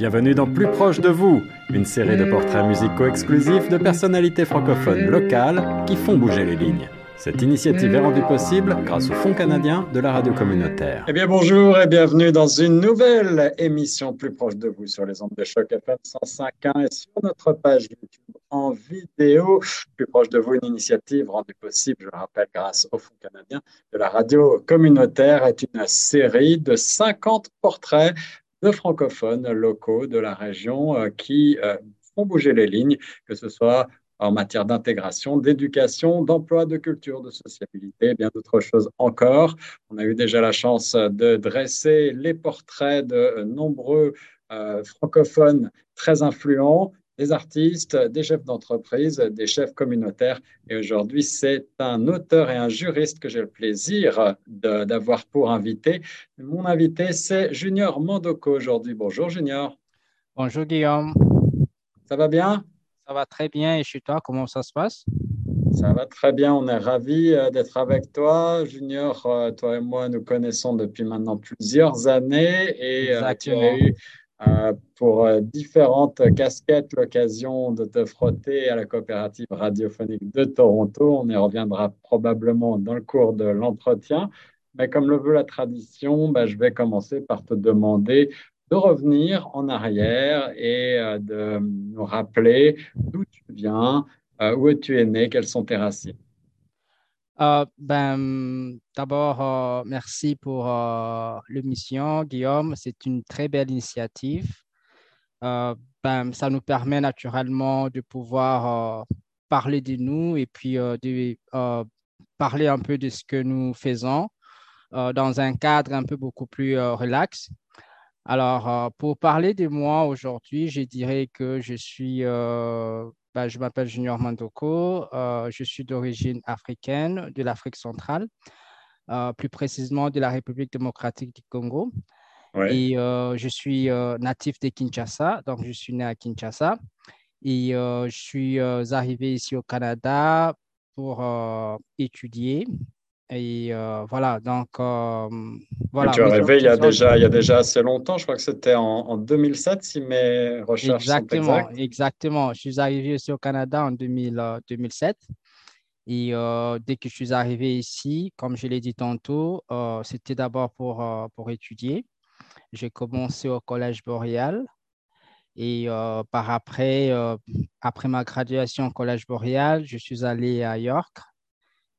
Bienvenue dans Plus proche de vous, une série de portraits musicaux exclusifs de personnalités francophones locales qui font bouger les lignes. Cette initiative est rendue possible grâce au Fonds canadien de la radio communautaire. Eh bien, bonjour et bienvenue dans une nouvelle émission plus proche de vous sur les ondes de choc FM 105.1 et sur notre page YouTube en vidéo. Plus proche de vous, une initiative rendue possible, je le rappelle, grâce au Fonds canadien de la radio communautaire est une série de 50 portraits de francophones locaux de la région euh, qui euh, font bouger les lignes, que ce soit en matière d'intégration, d'éducation, d'emploi, de culture, de sociabilité, et bien d'autres choses encore. On a eu déjà la chance de dresser les portraits de nombreux euh, francophones très influents, des artistes, des chefs d'entreprise, des chefs communautaires. Et aujourd'hui, c'est un auteur et un juriste que j'ai le plaisir d'avoir pour invité. Mon invité, c'est Junior Mandoko aujourd'hui. Bonjour Junior. Bonjour Guillaume. Ça va bien? Ça va très bien. Et chez toi, comment ça se passe? Ça va très bien. On est ravis euh, d'être avec toi. Junior, euh, toi et moi, nous connaissons depuis maintenant plusieurs années et euh, tu as eu pour différentes casquettes l'occasion de te frotter à la coopérative radiophonique de Toronto. On y reviendra probablement dans le cours de l'entretien. Mais comme le veut la tradition, bah, je vais commencer par te demander de revenir en arrière et euh, de nous rappeler d'où tu viens, euh, où tu es né, quelles sont tes racines. Euh, ben, D'abord, merci pour l'émission, Guillaume. C'est une très belle initiative. ben, ça nous permet naturellement de pouvoir parler de nous et puis de parler un peu de ce que nous faisons dans un cadre un peu beaucoup plus relax. Alors, euh, pour parler de moi aujourd'hui, je dirais que je suis, euh, ben, je m'appelle Junior Mandoko, euh, je suis d'origine africaine, de l'Afrique centrale, plus précisément de la République démocratique du Congo. Et je suis natif de Kinshasa, donc je suis né à Kinshasa. Et je suis arrivé ici au Canada pour étudier et euh, voilà, donc euh, voilà. tu es arrivé il y, a déjà, il y a déjà assez longtemps, je crois que c'était en, 2007 si mes recherches exactement, sont exactes. Exactement, je suis arrivé ici au Canada en 2000, 2007. Et euh, dès que je suis arrivé ici, comme je l'ai dit tantôt, c'était d'abord pour, pour étudier. J'ai commencé au Collège Boréal. Et par après, après ma graduation au Collège Boréal, je suis allé à York,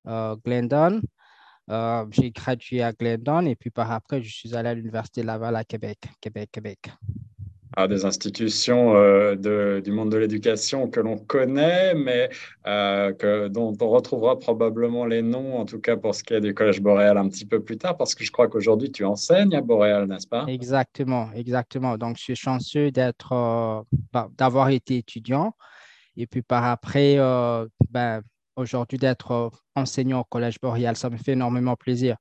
Glendon. Euh, j'ai gradué à Glendon et puis par après, je suis allé à l'Université Laval à Québec, Québec, Québec. Ah, des institutions euh, de, du monde de l'éducation que l'on connaît, mais euh, que, dont on retrouvera probablement les noms, en tout cas pour ce qui est du Collège Boréal un petit peu plus tard, parce que je crois qu'aujourd'hui tu enseignes à Boréal, n'est-ce pas? Exactement, exactement. Donc, je suis chanceux d'être, bah, d'avoir été étudiant et puis par après, ben, aujourd'hui d'être euh, enseignant au Collège Boréal. Ça me fait énormément plaisir.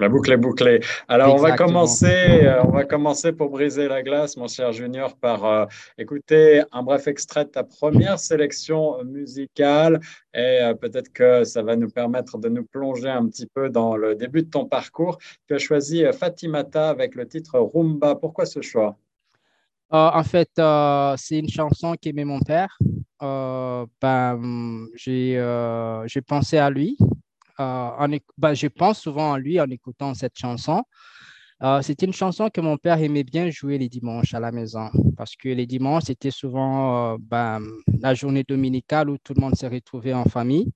La boucle est bouclée. Alors, on va, commencer, euh, on va commencer pour briser la glace, mon cher Junior, par euh, écouter un bref extrait de ta première sélection musicale. Et peut-être que ça va nous permettre de nous plonger un petit peu dans le début de ton parcours. Tu as choisi Fatimata avec le titre Rumba. Pourquoi ce choix? En fait, c'est une chanson qu'aimait mon père. Euh, ben, euh, j'ai pensé à lui. Euh, en, ben, je pense souvent à lui en écoutant cette chanson. c'était une chanson que mon père aimait bien jouer les dimanches à la maison parce que les dimanches, c'était souvent ben, la journée dominicale où tout le monde s'est retrouvé en famille.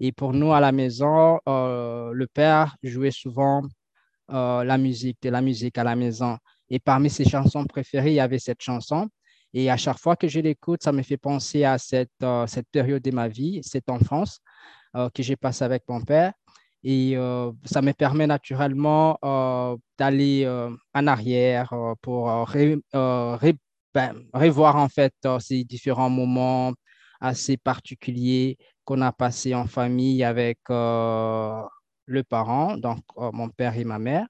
Et pour nous, à la maison, le père jouait souvent la musique, de la musique à la maison. Et parmi ses chansons préférées, il y avait cette chanson. Et à chaque fois que je l'écoute, ça me fait penser à cette, euh, période de ma vie, cette enfance euh, que j'ai passée avec mon père. Et euh, ça me permet naturellement d'aller en arrière pour ben, revoir en fait ces différents moments assez particuliers qu'on a passés en famille avec le parent, donc mon père et ma mère.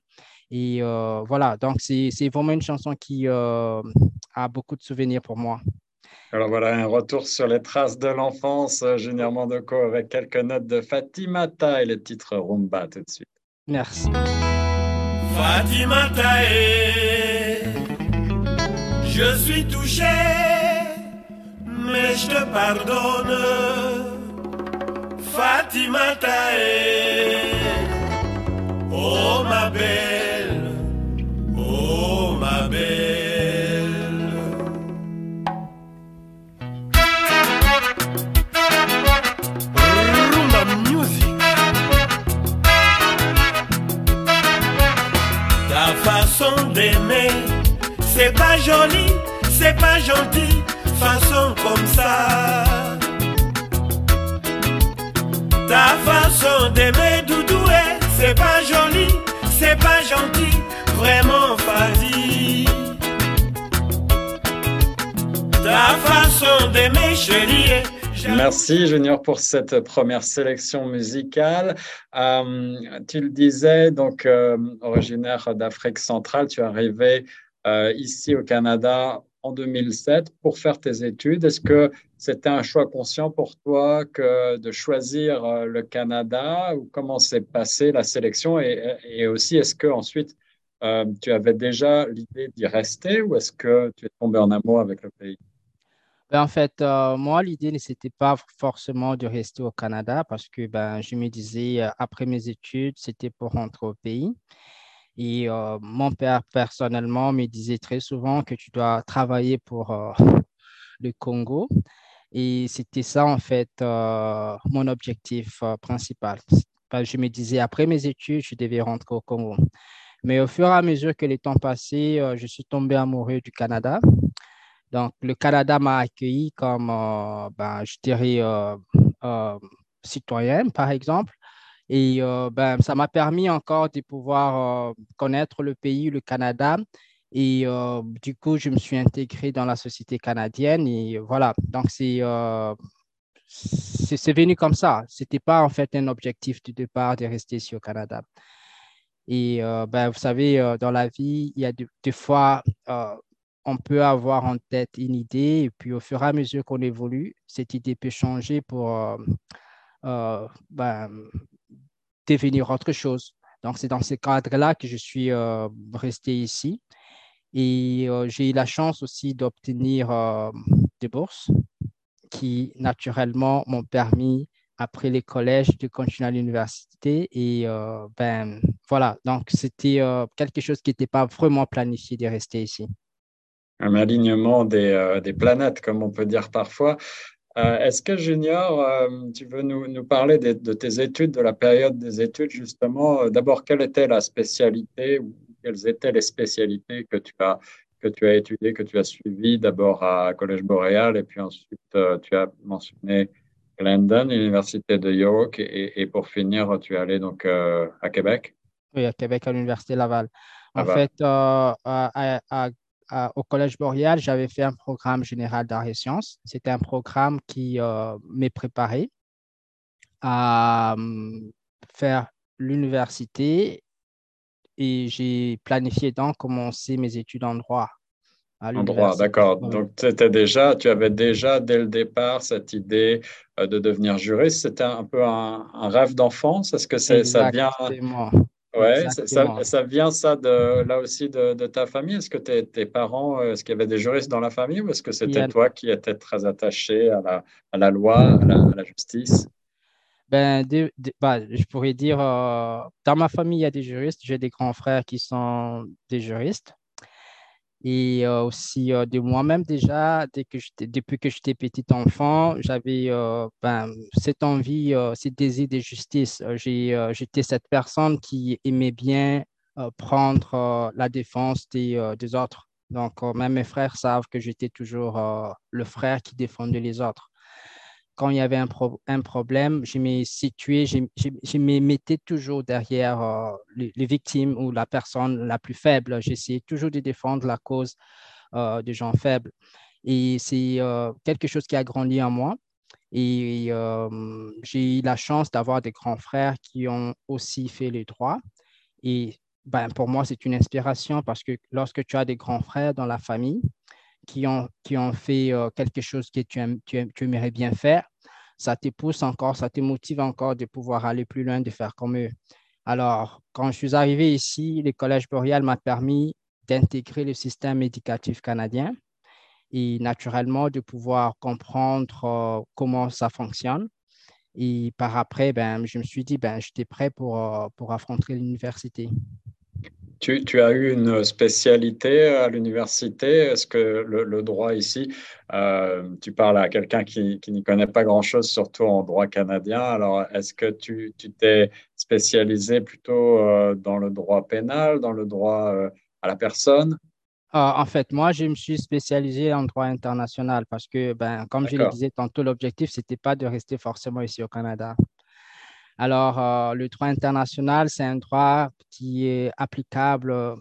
Et voilà, donc c'est vraiment une chanson qui, a beaucoup de souvenirs pour moi. Alors voilà, un retour sur les traces de l'enfance, euh, Junior Mandoko, avec quelques notes de Fatimata et le titre Rumba tout de suite. Merci. Fatimata, Je suis touché, mais je te pardonne. Fatima Tae, oh ma belle, d'aimer, c'est pas joli, c'est pas gentil, façon comme ça. Ta façon d'aimer, Doudoué, c'est pas joli, c'est pas gentil, vraiment fadi. Ta façon d'aimer, chérie, j'aime- Merci Junior pour cette première sélection musicale. Euh, tu le disais, donc euh, originaire d'Afrique centrale, tu es arrivé euh, ici au Canada en 2007 pour faire tes études. Est-ce que c'était un choix conscient pour toi de choisir le Canada ou comment s'est passée la sélection et, et aussi est-ce que ensuite tu avais déjà l'idée d'y rester ou est-ce que tu es tombé en amour avec le pays? Ben, en fait, euh, moi, l'idée ne c'était pas forcément de rester au Canada parce que ben, je me disais, euh, après mes études, c'était pour rentrer au pays. Et euh, mon père, personnellement, me disait très souvent que tu dois travailler pour le Congo. Et c'était ça, en fait, mon objectif principal. Ben, je me disais, après mes études, je devais rentrer au Congo. Mais au fur et à mesure que les temps passaient, je suis tombé amoureux du Canada. Donc, le Canada m'a accueilli comme, euh, ben, je dirais, euh, euh, citoyen, par exemple. Et ben, ça m'a permis encore de pouvoir connaître le pays, le Canada. Et du coup, je me suis intégré dans la société canadienne. Et voilà, donc c'est c'est venu comme ça. Ce n'était pas en fait un objectif du départ de rester ici au Canada. Et ben, vous savez, dans la vie, il y a des, fois, on peut avoir en tête une idée, et puis au fur et à mesure qu'on évolue, cette idée peut changer pour euh, euh, ben, devenir autre chose. Donc, c'est dans ce cadre-là que je suis euh, resté ici. Et j'ai eu la chance aussi d'obtenir des bourses qui, naturellement, m'ont permis, après les collèges, de continuer à l'université. Et ben, voilà, donc c'était quelque chose qui n'était pas vraiment planifié de rester ici. Un alignement des, euh, des planètes, comme on peut dire parfois. Euh, Est-ce que Junior, euh, tu veux nous, nous parler de, tes études, de la période des études, justement? D'abord, quelle était la spécialité ou quelles étaient les spécialités que tu as, que tu as étudiées, que tu as suivies? D'abord à Collège Boréal et puis ensuite tu as mentionné Glendon, l'Université de York et, et pour finir, tu es allé donc à Québec? Oui, à Québec, à l'Université Laval. En fait, euh, à- à- à- au Collège Boréal, j'avais fait un programme général d'arts et sciences. C'était un programme qui euh, m'est préparé à hum, faire l'université et j'ai planifié donc commencer mes études en droit En droit, d'accord. Donc, c'était déjà, tu avais déjà dès le départ cette idée euh, de devenir juriste. C'était un peu un, un rêve d'enfance. Est-ce que ça vient. Ouais, ça, vient ça de là aussi de, de ta famille? Est-ce que tes, tes parents, euh, est-ce qu'il y avait des juristes dans la famille ou est-ce que c'était a- toi qui étais très attaché à la, à la loi, à la, à la justice? Ben, de- de- bah, je pourrais dire, euh, dans ma famille, il y a des juristes. J'ai des grands frères qui sont des juristes. Et euh, aussi euh, de moi-même déjà, dès que depuis que j'étais petit enfant, j'avais euh, ben, cette envie, ce désir de justice. J'étais cette personne qui aimait bien prendre la défense des, autres. Donc, même mes frères savent que j'étais toujours le frère qui défendait les autres quand il y avait un, pro- un problème, je me situais, je, me mettais toujours derrière euh, les, les victimes ou la personne la plus faible. J'essayais toujours de défendre la cause euh, des gens faibles. Et c'est euh, quelque chose qui a grandi en moi. Et j'ai eu la chance d'avoir des grands frères qui ont aussi fait le droit. Et ben, pour moi, c'est une inspiration parce que lorsque tu as des grands frères dans la famille, qui ont, qui ont fait euh, quelque chose que tu, tu, aimerais bien faire, ça te pousse encore, ça te motive encore de pouvoir aller plus loin, de faire comme eux. Alors, quand je suis arrivé ici, le Collège Boréal m'a permis d'intégrer le système éducatif canadien. et naturellement de pouvoir comprendre comment ça fonctionne. Et par après, ben, je me suis dit, ben, j'étais prêt pour, pour affronter l'université. Tu, tu, as eu une spécialité à l'université? Est-ce que le, droit ici, euh, tu parles à quelqu'un qui, qui n'y connaît pas grand-chose, surtout en droit canadien. Alors, est-ce que tu t'es spécialisé plutôt euh, dans le droit pénal, dans le droit euh, à la personne? En fait, moi, je me suis spécialisé en droit international parce que, ben, comme je le disais tantôt, l'objectif, ce n'était pas de rester forcément ici au Canada. Alors, euh, le droit international, c'est un droit qui est applicable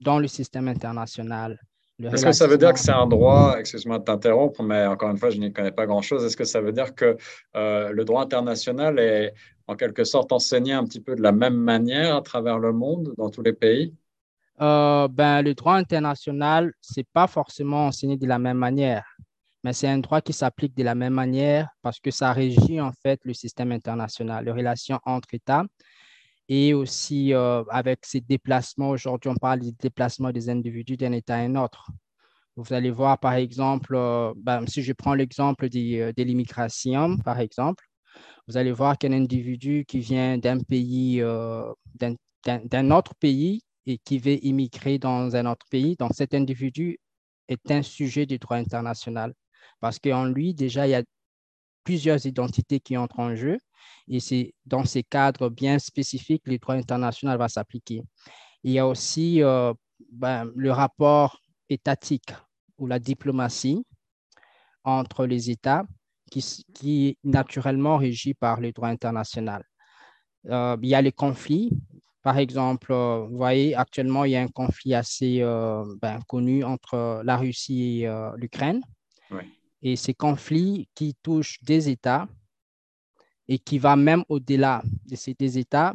dans le système international. Est-ce que ça veut dire que c'est un droit, excuse-moi de t'interrompre, mais encore une fois, je n'y connais pas grand-chose. Est-ce que ça veut dire que euh, le droit international est en quelque sorte enseigné un petit peu de la même manière à travers le monde, dans tous les pays? Euh, ben, le droit international, ce n'est pas forcément enseigné de la même manière mais c'est un droit qui s'applique de la même manière parce que ça régit en fait le système international, les relations entre États et aussi euh, avec ces déplacements. Aujourd'hui, on parle des déplacements des individus d'un État à un autre. Vous allez voir, par exemple, euh, ben, si je prends l'exemple euh, de l'immigration, par exemple, vous allez voir qu'un individu qui vient d'un pays, d'un autre pays et qui veut immigrer dans un autre pays, donc cet individu est un sujet du droit international parce qu'en lui, déjà, il y a plusieurs identités qui entrent en jeu et c'est dans ces cadres bien spécifiques que le droit international va s'appliquer. Il y a aussi euh, ben, le rapport étatique ou la diplomatie entre les États qui, est naturellement régi par le droit international. Euh, il y a les conflits. Par exemple, euh, vous voyez, actuellement, il y a un conflit assez ben, connu entre la Russie et l'Ukraine. Oui et ces conflits qui touchent des États et qui va même au-delà de ces des États,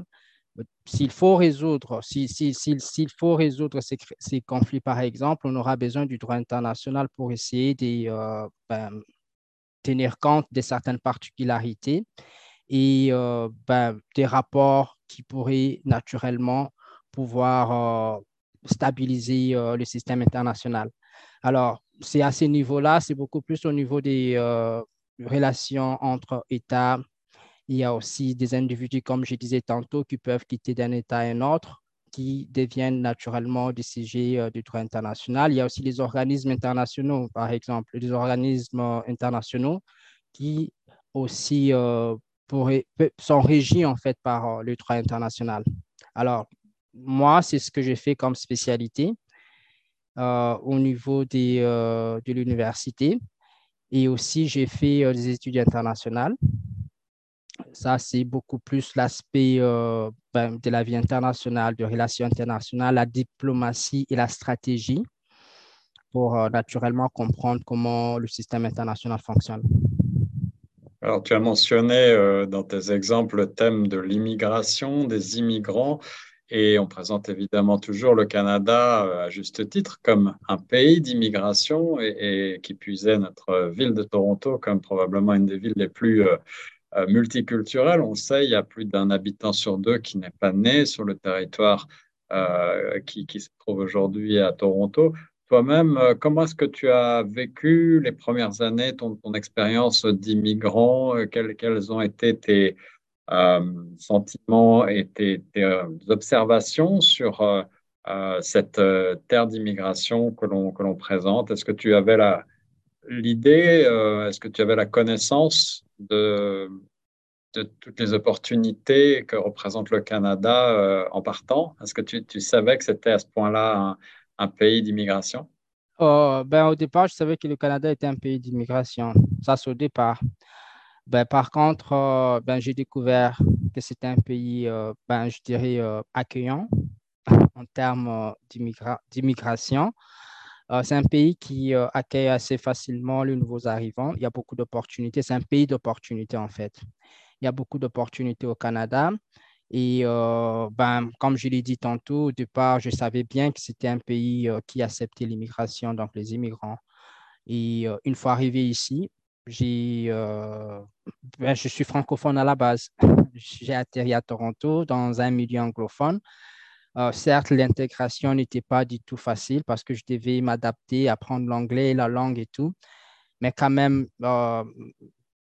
s'il faut résoudre, s'il faut résoudre ces, conflits, par exemple, on aura besoin du droit international pour essayer de euh, ben, tenir compte de certaines particularités et euh, ben, des rapports qui pourraient naturellement pouvoir euh, stabiliser le système international. Alors, c'est à ce niveau-là, c'est beaucoup plus au niveau des euh, relations entre États. Il y a aussi des individus, comme je disais tantôt, qui peuvent quitter d'un État à un autre, qui deviennent naturellement des sujets euh, du droit international. Il y a aussi les organismes internationaux, par exemple, les organismes euh, internationaux qui aussi sont régis en fait par le droit international. Alors, moi, c'est ce que j'ai fait comme spécialité. Euh, au niveau des, euh, de l'université. Et aussi, j'ai fait euh, des études internationales. Ça, c'est beaucoup plus l'aspect ben, de la vie internationale, de relations internationales, la diplomatie et la stratégie pour naturellement comprendre comment le système international fonctionne. Alors, tu as mentionné dans tes exemples le thème de l'immigration, des immigrants. Et on présente évidemment toujours le Canada, euh, à juste titre, comme un pays d'immigration et, qui puisait notre ville de Toronto comme probablement une des villes les plus euh, euh, multiculturelles. On sait, il y a plus d'un habitant sur deux qui n'est pas né sur le territoire qui, se trouve aujourd'hui à Toronto. Toi-même, comment est-ce que tu as vécu les premières années, ton, expérience d'immigrant? Quelles, ont été tes, sentiments et tes, euh, observations sur euh, cette terre d'immigration que l'on présente? Est-ce que tu avais l'idée Est-ce que tu avais la connaissance de de toutes les opportunités que représente le Canada en partant? Est-ce que tu, tu, savais que c'était à ce point-là un, pays d'immigration? Ben, Au départ, je savais que le Canada était un pays d'immigration. Ça, c'est au départ. Ben, par contre, euh, ben, j'ai découvert que c'était un pays, euh, ben, je dirais, euh, accueillant en termes d'immigration. c'est un pays qui accueille assez facilement les nouveaux arrivants. Il y a beaucoup d'opportunités. C'est un pays d'opportunités, en fait. Il y a beaucoup d'opportunités au Canada. Et ben, comme je l'ai dit tantôt, au départ, je savais bien que c'était un pays qui acceptait l'immigration, donc les immigrants. Et une fois arrivé ici, j'ai, euh, ben, je suis francophone à la base. J'ai atterri à Toronto dans un milieu anglophone. Euh, certes, l'intégration n'était pas du tout facile parce que je devais m'adapter, apprendre l'anglais, la langue et tout. Mais quand même, euh,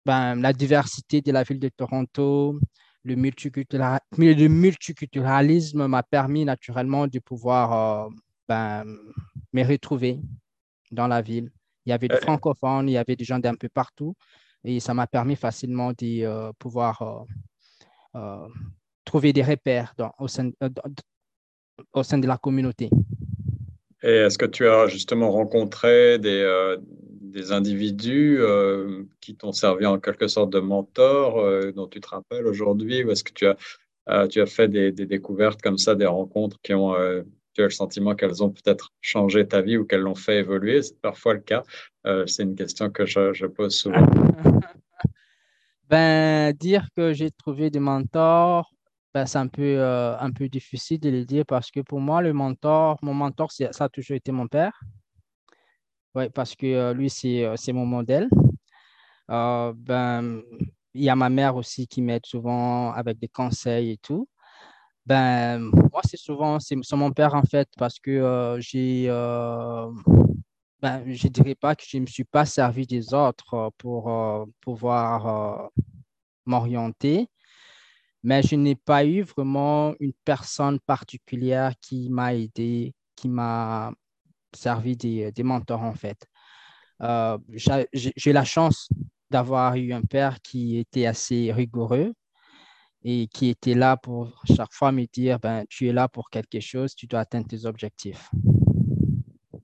ben, la diversité de la ville de Toronto, le, multiculturalisme m'a permis naturellement de pouvoir ben, me retrouver dans la ville. Il y avait des francophones, il y avait des gens d'un peu partout et ça m'a permis facilement de pouvoir trouver des repères dans, au, sein, au sein de la communauté. Et est-ce que tu as justement rencontré des, euh, des individus euh, qui t'ont servi en quelque sorte de mentor euh, dont tu te rappelles aujourd'hui? Ou est-ce que tu as, tu as fait des, des, découvertes comme ça, des rencontres qui ont, tu as le sentiment qu'elles ont peut-être changé ta vie ou qu'elles l'ont fait évoluer? C'est parfois le cas. C'est une question que je, pose souvent. ben, dire que j'ai trouvé des mentors, ben, c'est un peu, euh, un peu difficile de le dire parce que pour moi, le mentor, mon mentor, ça a toujours été mon père. Oui, parce que euh, lui, euh, c'est mon modèle. ben, il y a ma mère aussi qui m'aide souvent avec des conseils et tout. Ben, moi, c'est souvent, c'est mon père en fait, parce que j'ai, ben, je dirais pas que je ne me suis pas servi des autres pour pouvoir m'orienter, mais je n'ai pas eu vraiment une personne particulière qui m'a aidé, qui m'a servi des, des, mentors en fait. Euh, j'ai la chance d'avoir eu un père qui était assez rigoureux et qui était là pour chaque fois me dire, ben, tu es là pour quelque chose, tu dois atteindre tes objectifs.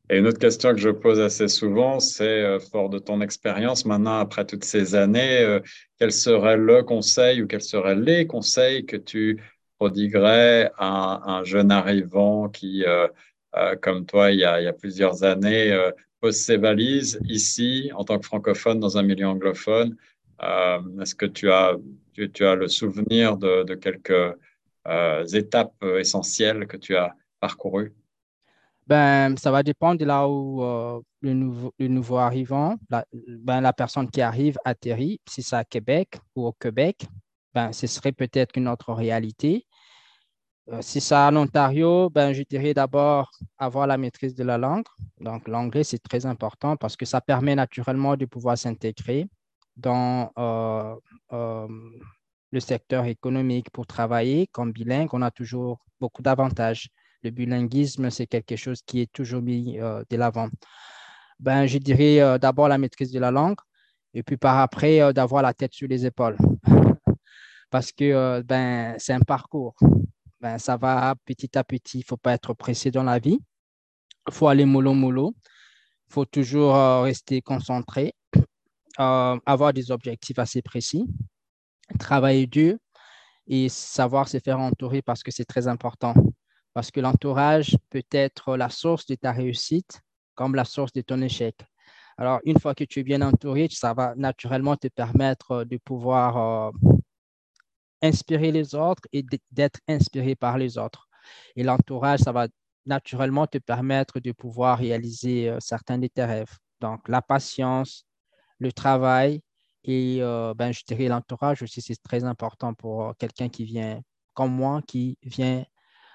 Et une autre question que je pose assez souvent, c'est, euh, fort de ton expérience maintenant, après toutes ces années, euh, quel serait le conseil ou quels seraient les conseils que tu prodiguerais à un jeune arrivant qui, euh, comme toi, il y, a, il y, a, plusieurs années, pose ses valises ici, en tant que francophone, dans un milieu anglophone? Est-ce que tu as, tu, as le souvenir de, quelques étapes essentielles que tu as parcourues? Ben, ça va dépendre de là où euh, le, nouveau, arrivant, la, ben, la personne qui arrive atterrit. Si c'est à Québec ou au Québec, ben, ce serait peut-être une autre réalité. Euh, si c'est en Ontario, ben, je dirais d'abord avoir la maîtrise de la langue. Donc, l'anglais, c'est très important parce que ça permet naturellement de pouvoir s'intégrer dans euh, le secteur économique pour travailler comme bilingue. On a toujours beaucoup d'avantages le bilinguisme, c'est quelque chose qui est toujours mis euh, de l'avant. Ben, je dirais euh, d'abord la maîtrise de la langue et puis par après euh, d'avoir la tête sur les épaules. Parce que ben, c'est un parcours. Ben, ça va petit à petit. Il ne faut pas être pressé dans la vie. Il faut aller mollo mollo. Il faut toujours rester concentré, avoir des objectifs assez précis, travailler dur et savoir se faire entourer parce que c'est très important parce que l'entourage peut être la source de ta réussite comme la source de ton échec. Alors, une fois que tu es bien entouré, ça va naturellement te permettre de pouvoir euh, inspirer les autres et d'être inspiré par les autres. Et l'entourage, ça va naturellement te permettre de pouvoir réaliser euh, certains de tes rêves. Donc, la patience, le travail et euh, ben, je dirais l'entourage aussi, c'est très important pour quelqu'un qui vient comme moi, qui vient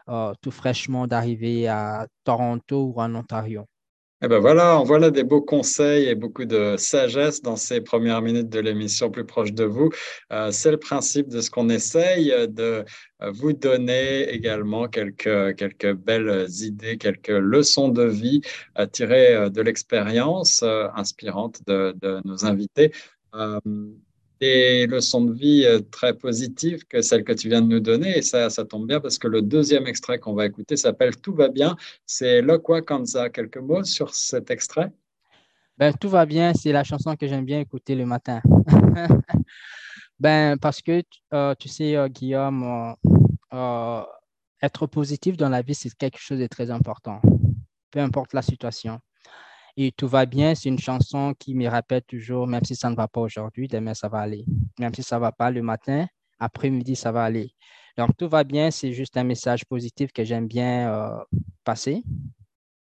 euh, tout fraîchement d'arriver à Toronto ou en Ontario. Eh ben voilà, voilà des beaux conseils et beaucoup de sagesse dans ces premières minutes de l'émission plus proche de vous. Euh, c'est le principe de ce qu'on essaye de vous donner également quelques, quelques belles idées, quelques leçons de vie à tirer de l'expérience euh, inspirante de, nos invités des leçons de vie euh, très positives que celles que tu viens de nous donner. Et ça, ça tombe bien parce que le deuxième extrait qu'on va écouter s'appelle Tout va bien. C'est Lokwa Kanza. Quelques mots sur cet extrait? Ben, Tout va bien, c'est la chanson que j'aime bien écouter le matin. ben, parce que euh, tu sais, euh, Guillaume, être positif dans la vie, c'est quelque chose de très important, peu importe la situation. Et tout va bien, c'est une chanson qui me rappelle toujours, même si ça ne va pas aujourd'hui, demain ça va aller. Même si ça ne va pas le matin, après-midi ça va aller. Donc tout va bien, c'est juste un message positif que j'aime bien euh, passer.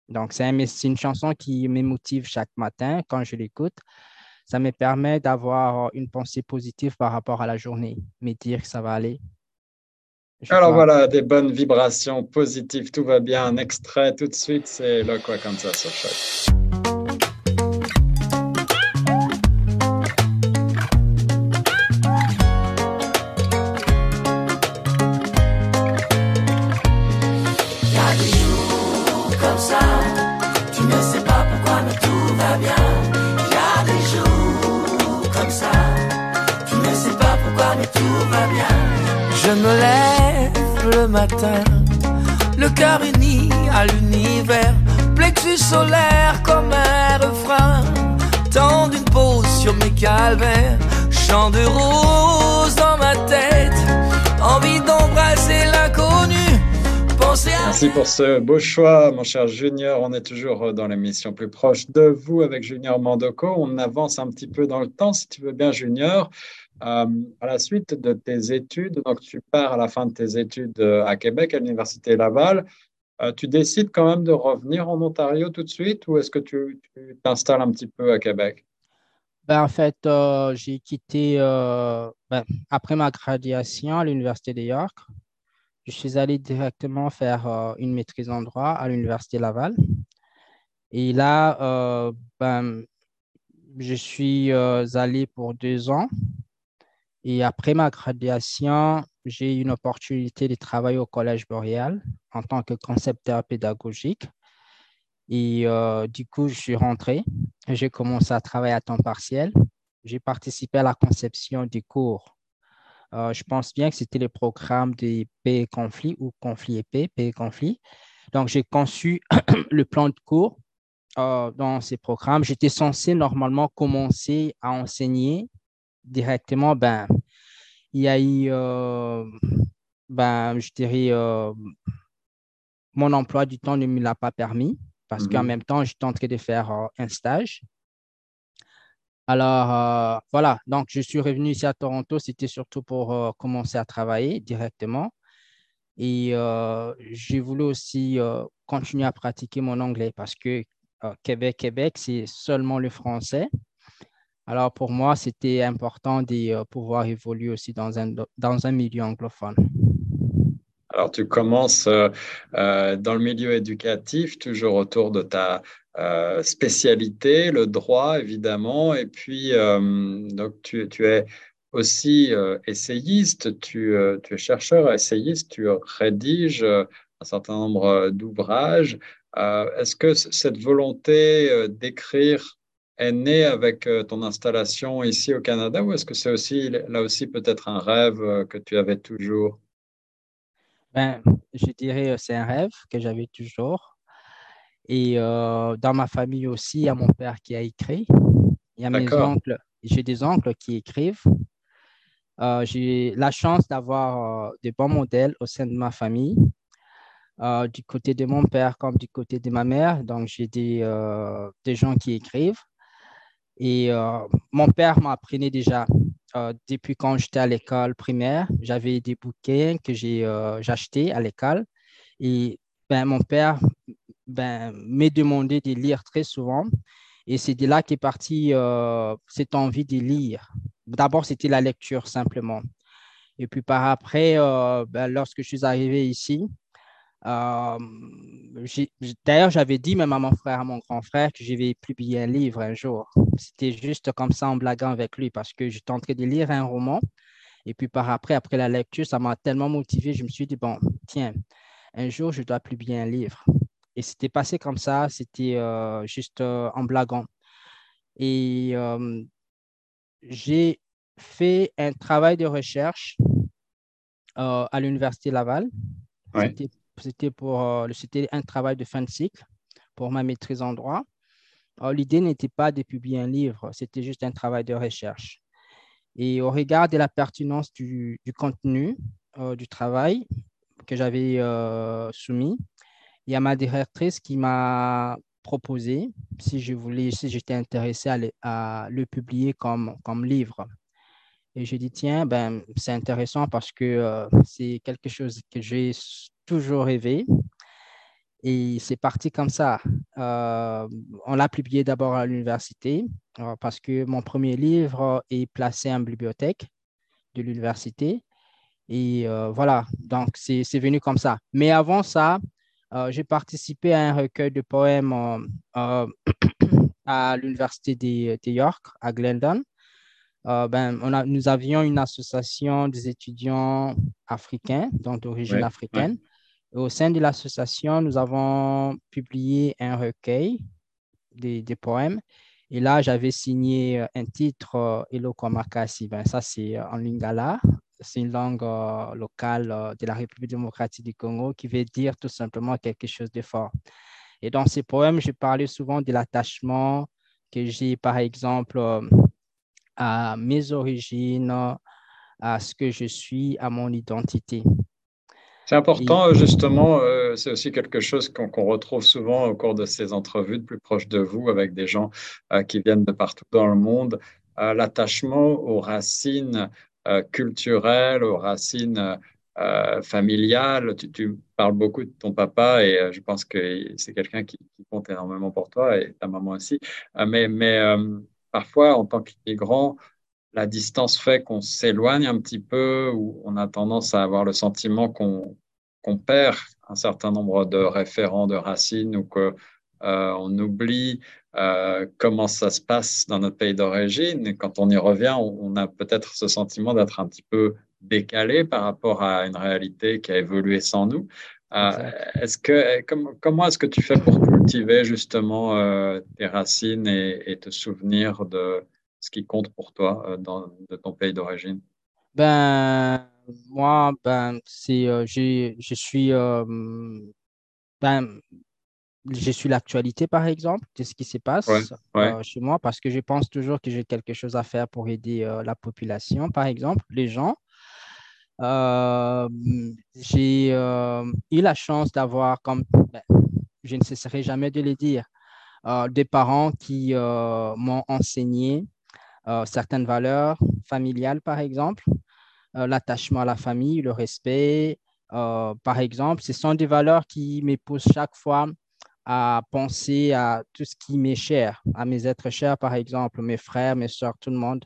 Donc c'est une chanson qui me motive chaque matin quand je l'écoute. Ça me permet d'avoir une pensée positive par rapport à la journée, me dire que ça va aller. Alors voilà, des bonnes vibrations positives, tout va bien. Un extrait tout de suite, c'est Le Quoi comme ça sur Choc. Matin, le cœur uni à l'univers, plexus solaire comme un refrain, tant d'une pause sur mes calvaires, chant de rose dans ma tête, envie d'embrasser l'inconnu. Merci pour ce beau choix, mon cher Junior. On est toujours dans l'émission plus proche de vous avec Junior Mandoko. On avance un petit peu dans le temps, si tu veux bien, Junior. Euh, à la suite de tes études, donc tu pars à la fin de tes études euh, à Québec, à l'Université Laval, euh, tu décides quand même de revenir en Ontario tout de suite ou est-ce que tu t'installes un petit peu à Québec? Ben, en fait, j'ai quitté ben, après ma graduation à l'Université de York. Je suis allé directement faire une maîtrise en droit à l'Université Laval. Et là, ben, je suis allé pour deux ans et après ma graduation, j'ai eu une opportunité de travailler au Collège Boréal en tant que concepteur pédagogique. Et euh, du coup, je suis rentré. J'ai commencé à travailler à temps partiel. J'ai participé à la conception des cours. Euh, je pense bien que c'était le programme des paix et conflits ou conflit et paix, paix et conflit. Donc, j'ai conçu le plan de cours euh, dans ces programmes. J'étais censé normalement commencer à enseigner directement, ben, il y a eu, euh, ben, je dirais, euh, mon emploi du temps ne me l'a pas permis parce qu'en mhm. même temps, j'étais en train de faire euh, un stage. Alors, voilà, donc je suis revenu ici à Toronto, c'était surtout pour commencer à travailler directement. Et j'ai voulu aussi continuer à pratiquer mon anglais parce que Québec, Québec, c'est seulement le français. Alors pour moi, c'était important de euh, pouvoir évoluer aussi dans un, dans un milieu anglophone. Alors tu commences euh, euh, dans le milieu éducatif, toujours autour de ta spécialité, le droit évidemment, et puis donc tu, tu, es aussi essayiste, tu, tu, es chercheur, essayiste, tu rédiges un certain nombre d'ouvrages. Est-ce que cette volonté d'écrire est né avec euh, ton installation ici au Canada ou est-ce que c'est aussi là aussi peut-être un rêve euh, que tu avais toujours? Ben, je dirais euh, c'est un rêve que j'avais toujours. Et dans ma famille aussi, il y a mon père qui a écrit. Il y a mes oncles, j'ai des oncles qui écrivent. j'ai la chance d'avoir des bons modèles au sein de ma famille. du côté de mon père comme du côté de ma mère. Donc, j'ai des, des gens qui écrivent. Et euh, mon père m'apprenait déjà euh, depuis quand j'étais à l'école primaire. J'avais des bouquins que j'ai euh, achetés à l'école. Et ben, mon père ben, m'a demandé de lire très souvent. Et c'est de là qu'est partie cette envie de lire. D'abord, c'était la lecture simplement. Et puis par après, ben, lorsque je suis arrivé ici, d'ailleurs, j'avais dit même à mon frère, à mon grand frère, que je vais publier un livre un jour. C'était juste comme ça en blaguant avec lui parce que j'étais en train de lire un roman. Et puis par après, après la lecture, ça m'a tellement motivé, je me suis dit, bon, tiens, un jour, je dois publier un livre. Et c'était passé comme ça, c'était euh, juste euh, en blaguant. Et j'ai fait un travail de recherche à l'Université Laval. C'était c'était pour euh, c'était un travail de fin de cycle pour ma maîtrise en droit. L'idée n'était pas de publier un livre, c'était juste un travail de recherche. Et au regard de la pertinence du, contenu euh, du travail que j'avais euh, soumis, il y a ma directrice qui m'a proposé si je voulais, si j'étais intéressé à le, publier comme, comme livre. Et j'ai dit, tiens, ben, c'est intéressant parce que c'est quelque chose que j'ai toujours rêvé. Et c'est parti comme ça. Euh, on l'a publié d'abord à l'université euh, parce que mon premier livre est placé en bibliothèque de l'université. Et voilà, donc c'est venu comme ça. Mais avant ça, j'ai participé à un recueil de poèmes à l'Université de, York, à Glendon. Ben, on a, nous avions une association des étudiants africains, donc d'origine africaine. au sein de l'association, nous avons publié un recueil des, des poèmes et là, j'avais signé euh, un titre, Elo Kwamakasi. Ben, ça, c'est euh, en lingala. C'est une langue euh, locale de la République démocratique du Congo qui veut dire tout simplement quelque chose de fort. Et dans ces poèmes, je parlais souvent de l'attachement que j'ai, par exemple, à mes origines, à ce que je suis, à mon identité. C'est important, justement, euh, c'est aussi quelque chose qu'on retrouve souvent au cours de ces entrevues de plus proche de vous avec des gens euh, qui viennent de partout dans le monde, euh, l'attachement aux racines culturelles, aux racines familiales. Tu, parles beaucoup de ton papa et je pense que c'est quelqu'un qui, compte énormément pour toi et ta maman aussi. mais mais parfois, en tant qu'immigrant, la distance fait qu'on s'éloigne un petit peu ou on a tendance à avoir le sentiment qu'on perd un certain nombre de référents de racines ou qu'on euh, oublie euh, comment ça se passe dans notre pays d'origine. Et quand on y revient, on, a peut-être ce sentiment d'être un petit peu décalé par rapport à une réalité qui a évolué sans nous. Euh, est-ce que, comment est-ce que tu fais pour cultiver justement tes racines et, et, te souvenir de, ce qui compte pour toi euh, dans, de ton pays d'origine? Ben, moi, ben, c'est, euh, je suis, euh, ben, je suis l'actualité, par exemple, de ce qui se passe chez moi, parce que je pense toujours que j'ai quelque chose à faire pour aider la population, par exemple, les gens. J'ai eu la chance d'avoir, comme ben, je ne cesserai jamais de le dire, des parents qui m'ont enseigné euh, certaines valeurs familiales, par exemple, euh, l'attachement à la famille, le respect, euh, par exemple. Ce sont des valeurs qui me poussent chaque fois à penser à tout ce qui m'est cher, à mes êtres chers, par exemple, mes frères, mes soeurs, tout le monde.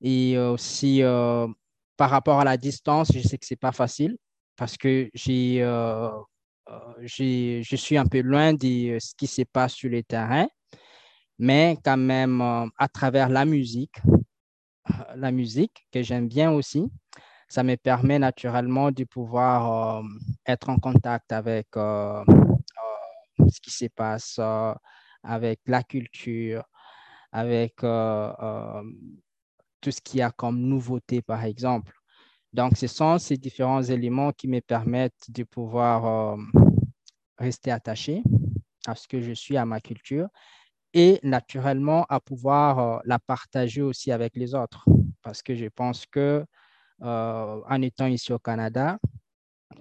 Et aussi, par rapport à la distance, je sais que ce n'est pas facile parce que j'ai, je suis un peu loin de ce qui se passe sur le terrain. Mais quand même euh, à travers la musique, euh, la musique que j'aime bien aussi, ça me permet naturellement de pouvoir euh, être en contact avec ce qui se passe, avec la culture, avec tout ce qu'il y a comme nouveauté, par exemple. Donc, ce sont ces différents éléments qui me permettent de pouvoir rester attaché à ce que je suis, à ma culture, et naturellement à pouvoir euh, la partager aussi avec les autres. Parce que je pense que euh, en étant ici au Canada,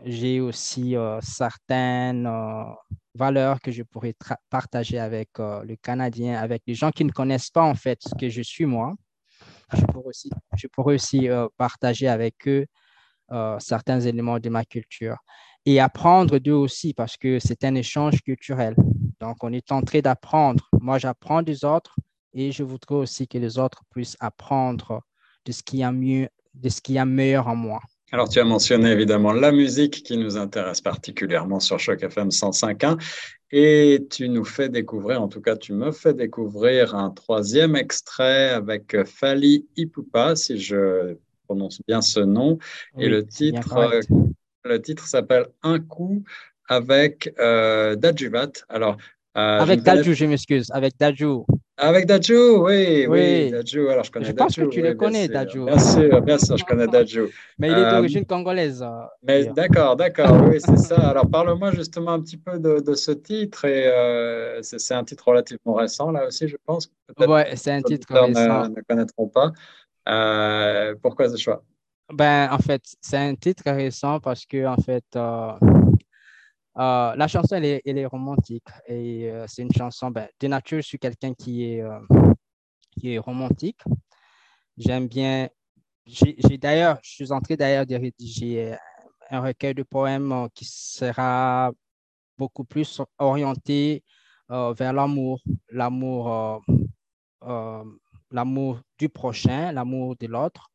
j'ai aussi euh, certaines valeurs que je pourrais partager avec le Canadien, avec les gens qui ne connaissent pas en fait ce que je suis moi. Je pourrais aussi, je pourrais aussi partager avec eux certains éléments de ma culture et apprendre d'eux aussi parce que c'est un échange culturel. Donc, on est en train d'apprendre. Moi, j'apprends des autres et je voudrais aussi que les autres puissent apprendre de ce qui a mieux, de ce qui a meilleur en moi. Alors, tu as mentionné évidemment la musique qui nous intéresse particulièrement sur Choc FM 105.1 et tu nous fais découvrir, en tout cas, tu me fais découvrir un troisième extrait avec Fali Ipupa, si je prononce bien ce nom. et le titre, le titre s'appelle Un coup avec euh, Dajuvat. Alors, euh, avec Daju, je m'excuse, avec Daju. Avec Daju, oui, oui, Daju. Alors, je connais Je pense que tu le connais, Daju. Bien sûr, bien sûr, je connais Daju. Mais il est euh, d'origine congolaise. Mais d'accord, d'accord, oui, c'est ça. Alors, parle-moi justement un petit peu de, de ce titre. Et c'est un titre relativement récent, là aussi, je pense. Oui, c'est un titre récent. Ne, ne connaîtront pas. pourquoi ce choix? Ben, en fait, c'est un titre récent parce que, en fait, euh, euh, la chanson, elle est, romantique et euh, c'est une chanson, ben, de nature, je suis quelqu'un qui est, qui est romantique. J'aime bien, j'ai d'ailleurs, je suis en train d'ailleurs de rédiger un recueil de poèmes qui sera beaucoup plus orienté vers l'amour, l'amour, l'amour du prochain, l'amour de l'autre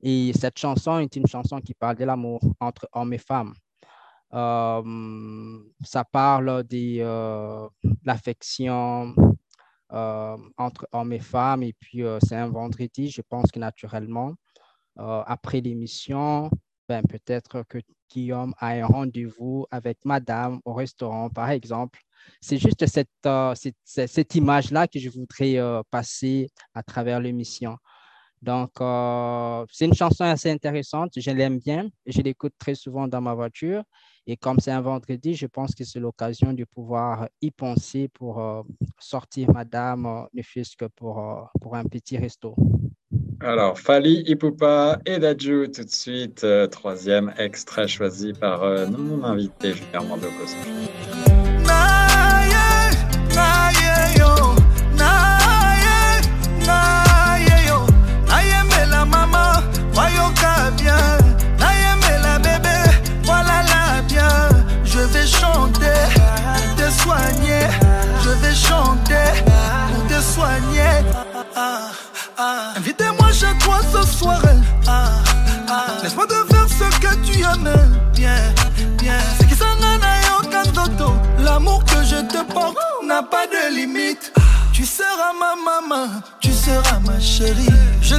Et cette chanson est une chanson qui parle de l'amour entre hommes et femmes. Euh, ça parle de euh, l'affection euh, entre hommes et femmes. Et puis, c'est un vendredi, je pense que naturellement, après l'émission, ben, peut-être que Guillaume a un rendez-vous avec madame au restaurant, par exemple. C'est juste cette, cette image-là que je voudrais passer à travers l'émission. Donc, c'est une chanson assez intéressante. Je l'aime bien. Je l'écoute très souvent dans ma voiture. Et comme c'est un vendredi, je pense que c'est l'occasion de pouvoir y penser pour euh, sortir madame, euh, ne fût-ce que pour, euh, pour un petit resto. Alors, Fali, Ipupa et Dadju, tout de suite, troisième extrait choisi par mon invité, Julien Mandokos.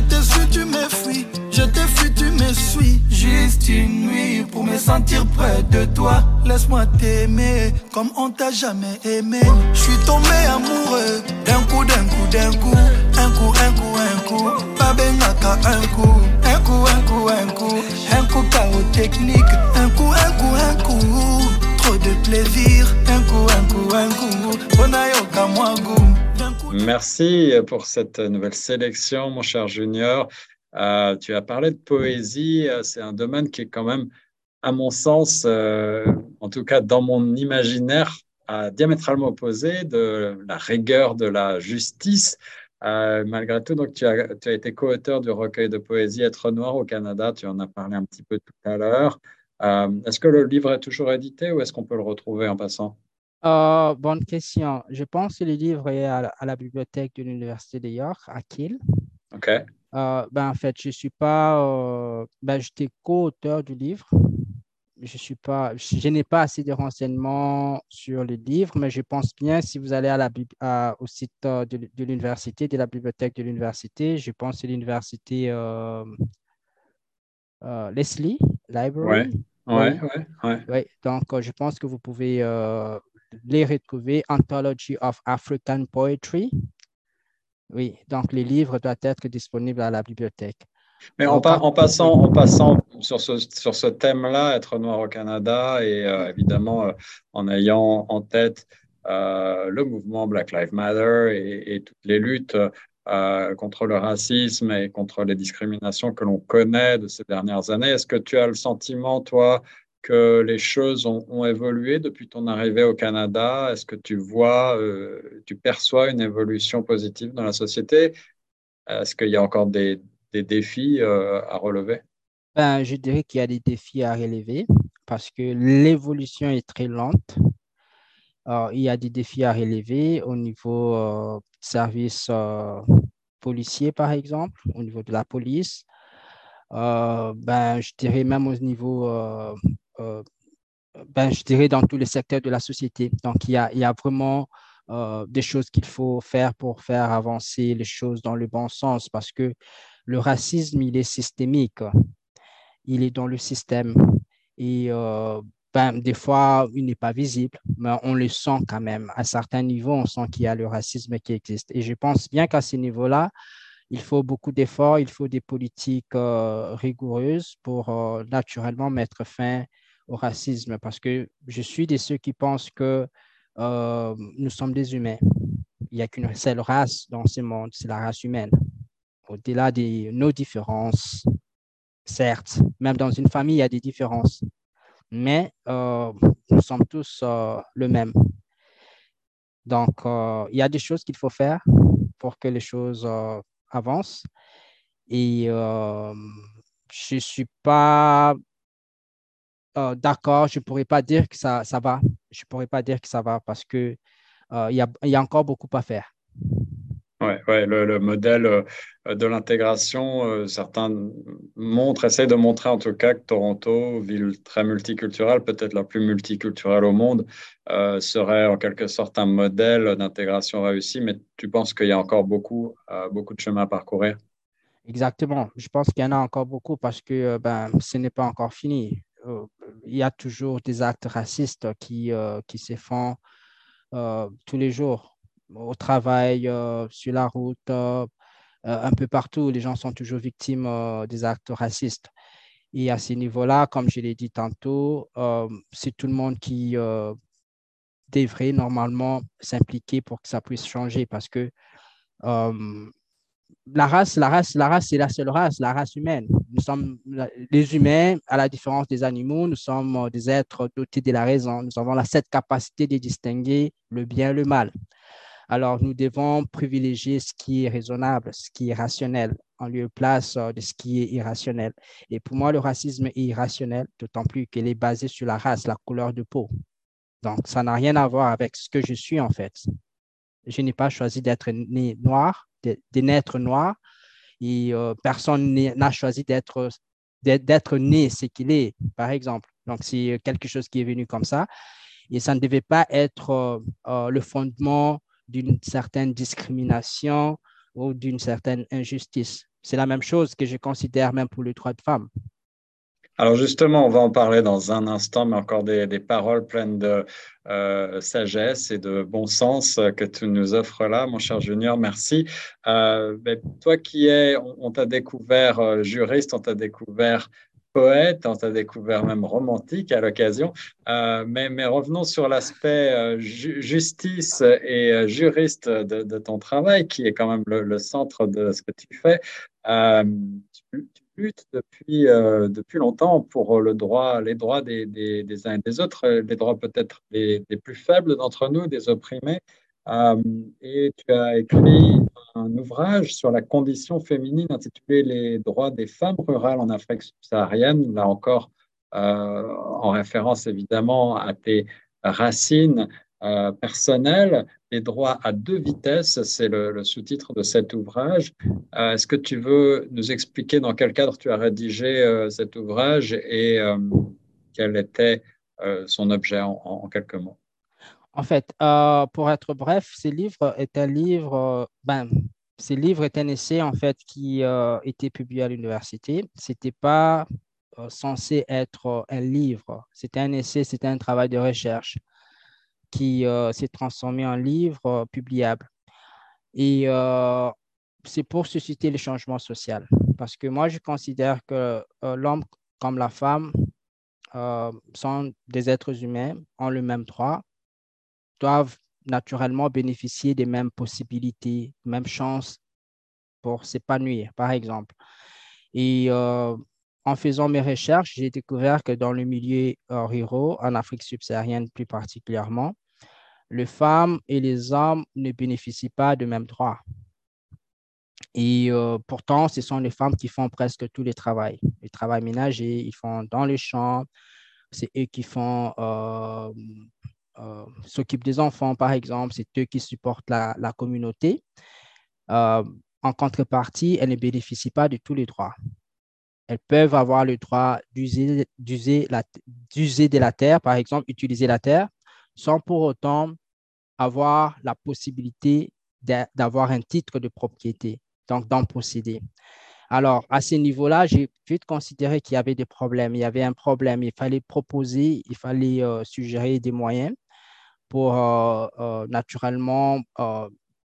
Je te suis, tu me fuis. Je te fuis, tu me suis. Juste une nuit pour me sentir près de toi. Laisse-moi t'aimer comme on t'a jamais aimé. Je suis tombé amoureux d'un coup, d'un coup, d'un coup. Un coup, un coup, un coup. Pas un coup. Un coup, un coup, un coup. Un coup, chaos technique. Un coup, un coup, un coup. Trop de plaisir. Un coup, un coup, un coup. Onayoka, moi, goût. Merci pour cette nouvelle sélection, mon cher Junior. Euh, tu as parlé de poésie, euh, c'est un domaine qui est quand même, à mon sens, euh, en tout cas dans mon imaginaire, diamétralement opposé de la rigueur de la justice. malgré tout, donc tu as, tu as été co-auteur du recueil de poésie Être noir au Canada, tu en as parlé un petit peu tout à l'heure. est-ce que le livre est toujours édité ou est-ce qu'on peut le retrouver en passant? Euh, bonne question. Je pense que le livre est à, la bibliothèque de l'Université de York, à Kiel. OK. Euh, ben, en fait, je suis pas. Euh, ben, j'étais co-auteur du livre. Je suis pas. Je, n'ai pas assez de renseignements sur le livre, mais je pense bien si vous allez à la, au site de, l'université, de la bibliothèque de l'université, je pense que c'est l'université Leslie Library. Oui, ouais, ouais, ouais. ouais. Donc, je pense que vous pouvez les retrouver, Anthology of African Poetry. Oui, donc les livres doivent être disponibles à la bibliothèque. Mais en, en, passant, en passant sur ce, sur ce thème-là, être noir au Canada, et euh, évidemment euh, en ayant en tête euh, le mouvement Black Lives Matter et, et toutes les luttes contre le racisme et contre les discriminations que l'on connaît de ces dernières années, est-ce que tu as le sentiment, toi, que les choses ont, évolué depuis ton arrivée au Canada? Est-ce que tu vois, euh, tu perçois une évolution positive dans la société? Est-ce qu'il y a encore des, défis euh, à relever? Ben, Je dirais qu'il y a des défis à relever parce que l'évolution est très lente. il y a des défis à relever au niveau euh, service policier, par exemple, au niveau de la police. ben, je dirais même au niveau euh, ben, je dirais, dans tous les secteurs de la société. Donc, il y a, il y a vraiment euh, des choses qu'il faut faire pour faire avancer les choses dans le bon sens parce que le racisme, il est systémique. Il est dans le système. Et euh, ben, des fois, il n'est pas visible, mais on le sent quand même. À certains niveaux, on sent qu'il y a le racisme qui existe. Et je pense bien qu'à ce niveau-là, il faut beaucoup d'efforts, il faut des politiques rigoureuses pour naturellement mettre fin au racisme parce que je suis de ceux qui pensent que euh, nous sommes des humains. Il n'y a qu'une seule race dans ce monde, c'est la race humaine. Au-delà de nos différences, certes, même dans une famille, il y a des différences, mais euh, nous sommes tous euh, le même. Donc, il y a des choses qu'il faut faire pour que les choses avancent. Et je ne suis pas euh, d'accord, je ne pourrais pas dire que ça, ça va. Je ne pourrais pas dire que ça va parce qu'il euh, il y, a, y, a, encore beaucoup à faire. Ouais, ouais, le, modèle euh, de l'intégration, euh, certains montrent, essayent de montrer en tout cas que Toronto, ville très multiculturelle, peut-être la plus multiculturelle au monde, euh, serait en quelque sorte un modèle d'intégration réussi. Mais tu penses qu'il y a encore beaucoup, beaucoup de chemin à parcourir? Exactement. Je pense qu'il y en a encore beaucoup parce que ben, ce n'est pas encore fini. Il y a toujours des actes racistes qui, qui se font tous les jours au travail, euh, sur la route, euh, euh, un peu partout, les gens sont toujours victimes des actes racistes. Et à ce niveau-là, comme je l'ai dit tantôt, c'est tout le monde qui devrait normalement s'impliquer pour que ça puisse changer parce que la race, la race, la race, c'est la seule race, la race humaine. Nous sommes les humains, à la différence des animaux, nous sommes des êtres dotés de la raison. Nous avons la, cette capacité de distinguer le bien et le mal. Alors, nous devons privilégier ce qui est raisonnable, ce qui est rationnel, en lieu place euh, de ce qui est irrationnel. Et pour moi, le racisme est irrationnel, d'autant plus qu'il est basé sur la race, la couleur de peau. Donc, ça n'a rien à voir avec ce que je suis, en fait. Je n'ai pas choisi d'être né noir, de, naître noir, et euh, personne n'a choisi d'être né ce qu'il est, par exemple. Donc, c'est quelque chose qui est venu comme ça. Et ça ne devait pas être euh, le fondement d'une certaine discrimination ou d'une certaine injustice. C'est la même chose que je considère même pour les droits de femmes. Alors justement, on va en parler dans un instant, mais encore des, paroles pleines de euh, sagesse et de bon sens que tu nous offres là, mon cher Junior. Merci. Euh, ben, toi qui es, on t'a découvert euh, juriste, on t'a découvert poète, on t'a découvert même romantique à l'occasion. Euh, mais, mais, revenons sur l'aspect euh, justice et euh, juriste de, ton travail, qui est quand même le, centre de ce que tu fais. Tu, luttes depuis, depuis longtemps pour le droit, les droits des, des, des uns et des autres, les droits peut-être des, des, plus faibles d'entre nous, des opprimés. Euh, et tu as écrit un ouvrage sur la condition féminine intitulé Les droits des femmes rurales en Afrique subsaharienne, là encore euh, en référence évidemment à tes racines euh, personnelles. Les droits à deux vitesses, c'est le, sous-titre de cet ouvrage. Est-ce que tu veux nous expliquer dans quel cadre tu as rédigé cet ouvrage et quel était son objet en quelques mots? En fait, euh, pour être bref, ce livre est un livre, euh, ben, ce livre est un essai en fait qui euh, était publié à l'université. C'était pas censé être un livre. C'était un essai, c'était un travail de recherche qui s'est transformé en livre publiable. Et c'est pour susciter le changement social. Parce que moi, je considère que l'homme comme la femme sont des êtres humains, ont le même droit, doivent naturellement bénéficier des mêmes possibilités, mêmes chances pour s'épanouir, par exemple. Et euh, en faisant mes recherches, j'ai découvert que dans le milieu euh, rural, en Afrique subsaharienne plus particulièrement, les femmes et les hommes ne bénéficient pas de mêmes droits. Et euh, pourtant, ce sont les femmes qui font presque tous les travail. Le travail ménager, ils font dans les champs, c'est eux qui font euh, s'occupent des enfants, par exemple, c'est eux qui supportent la, communauté. Euh, en contrepartie, elles ne bénéficient pas de tous les droits. Elles peuvent avoir le droit d'user de la terre, par exemple, utiliser la terre, sans pour autant avoir la possibilité d'avoir un titre de propriété, donc d'en posséder. Alors, à ce niveau-là, j'ai vite considéré qu'il y avait des problèmes. Il y avait un problème. Il fallait proposer, il fallait euh, suggérer des moyens pour euh, euh, naturellement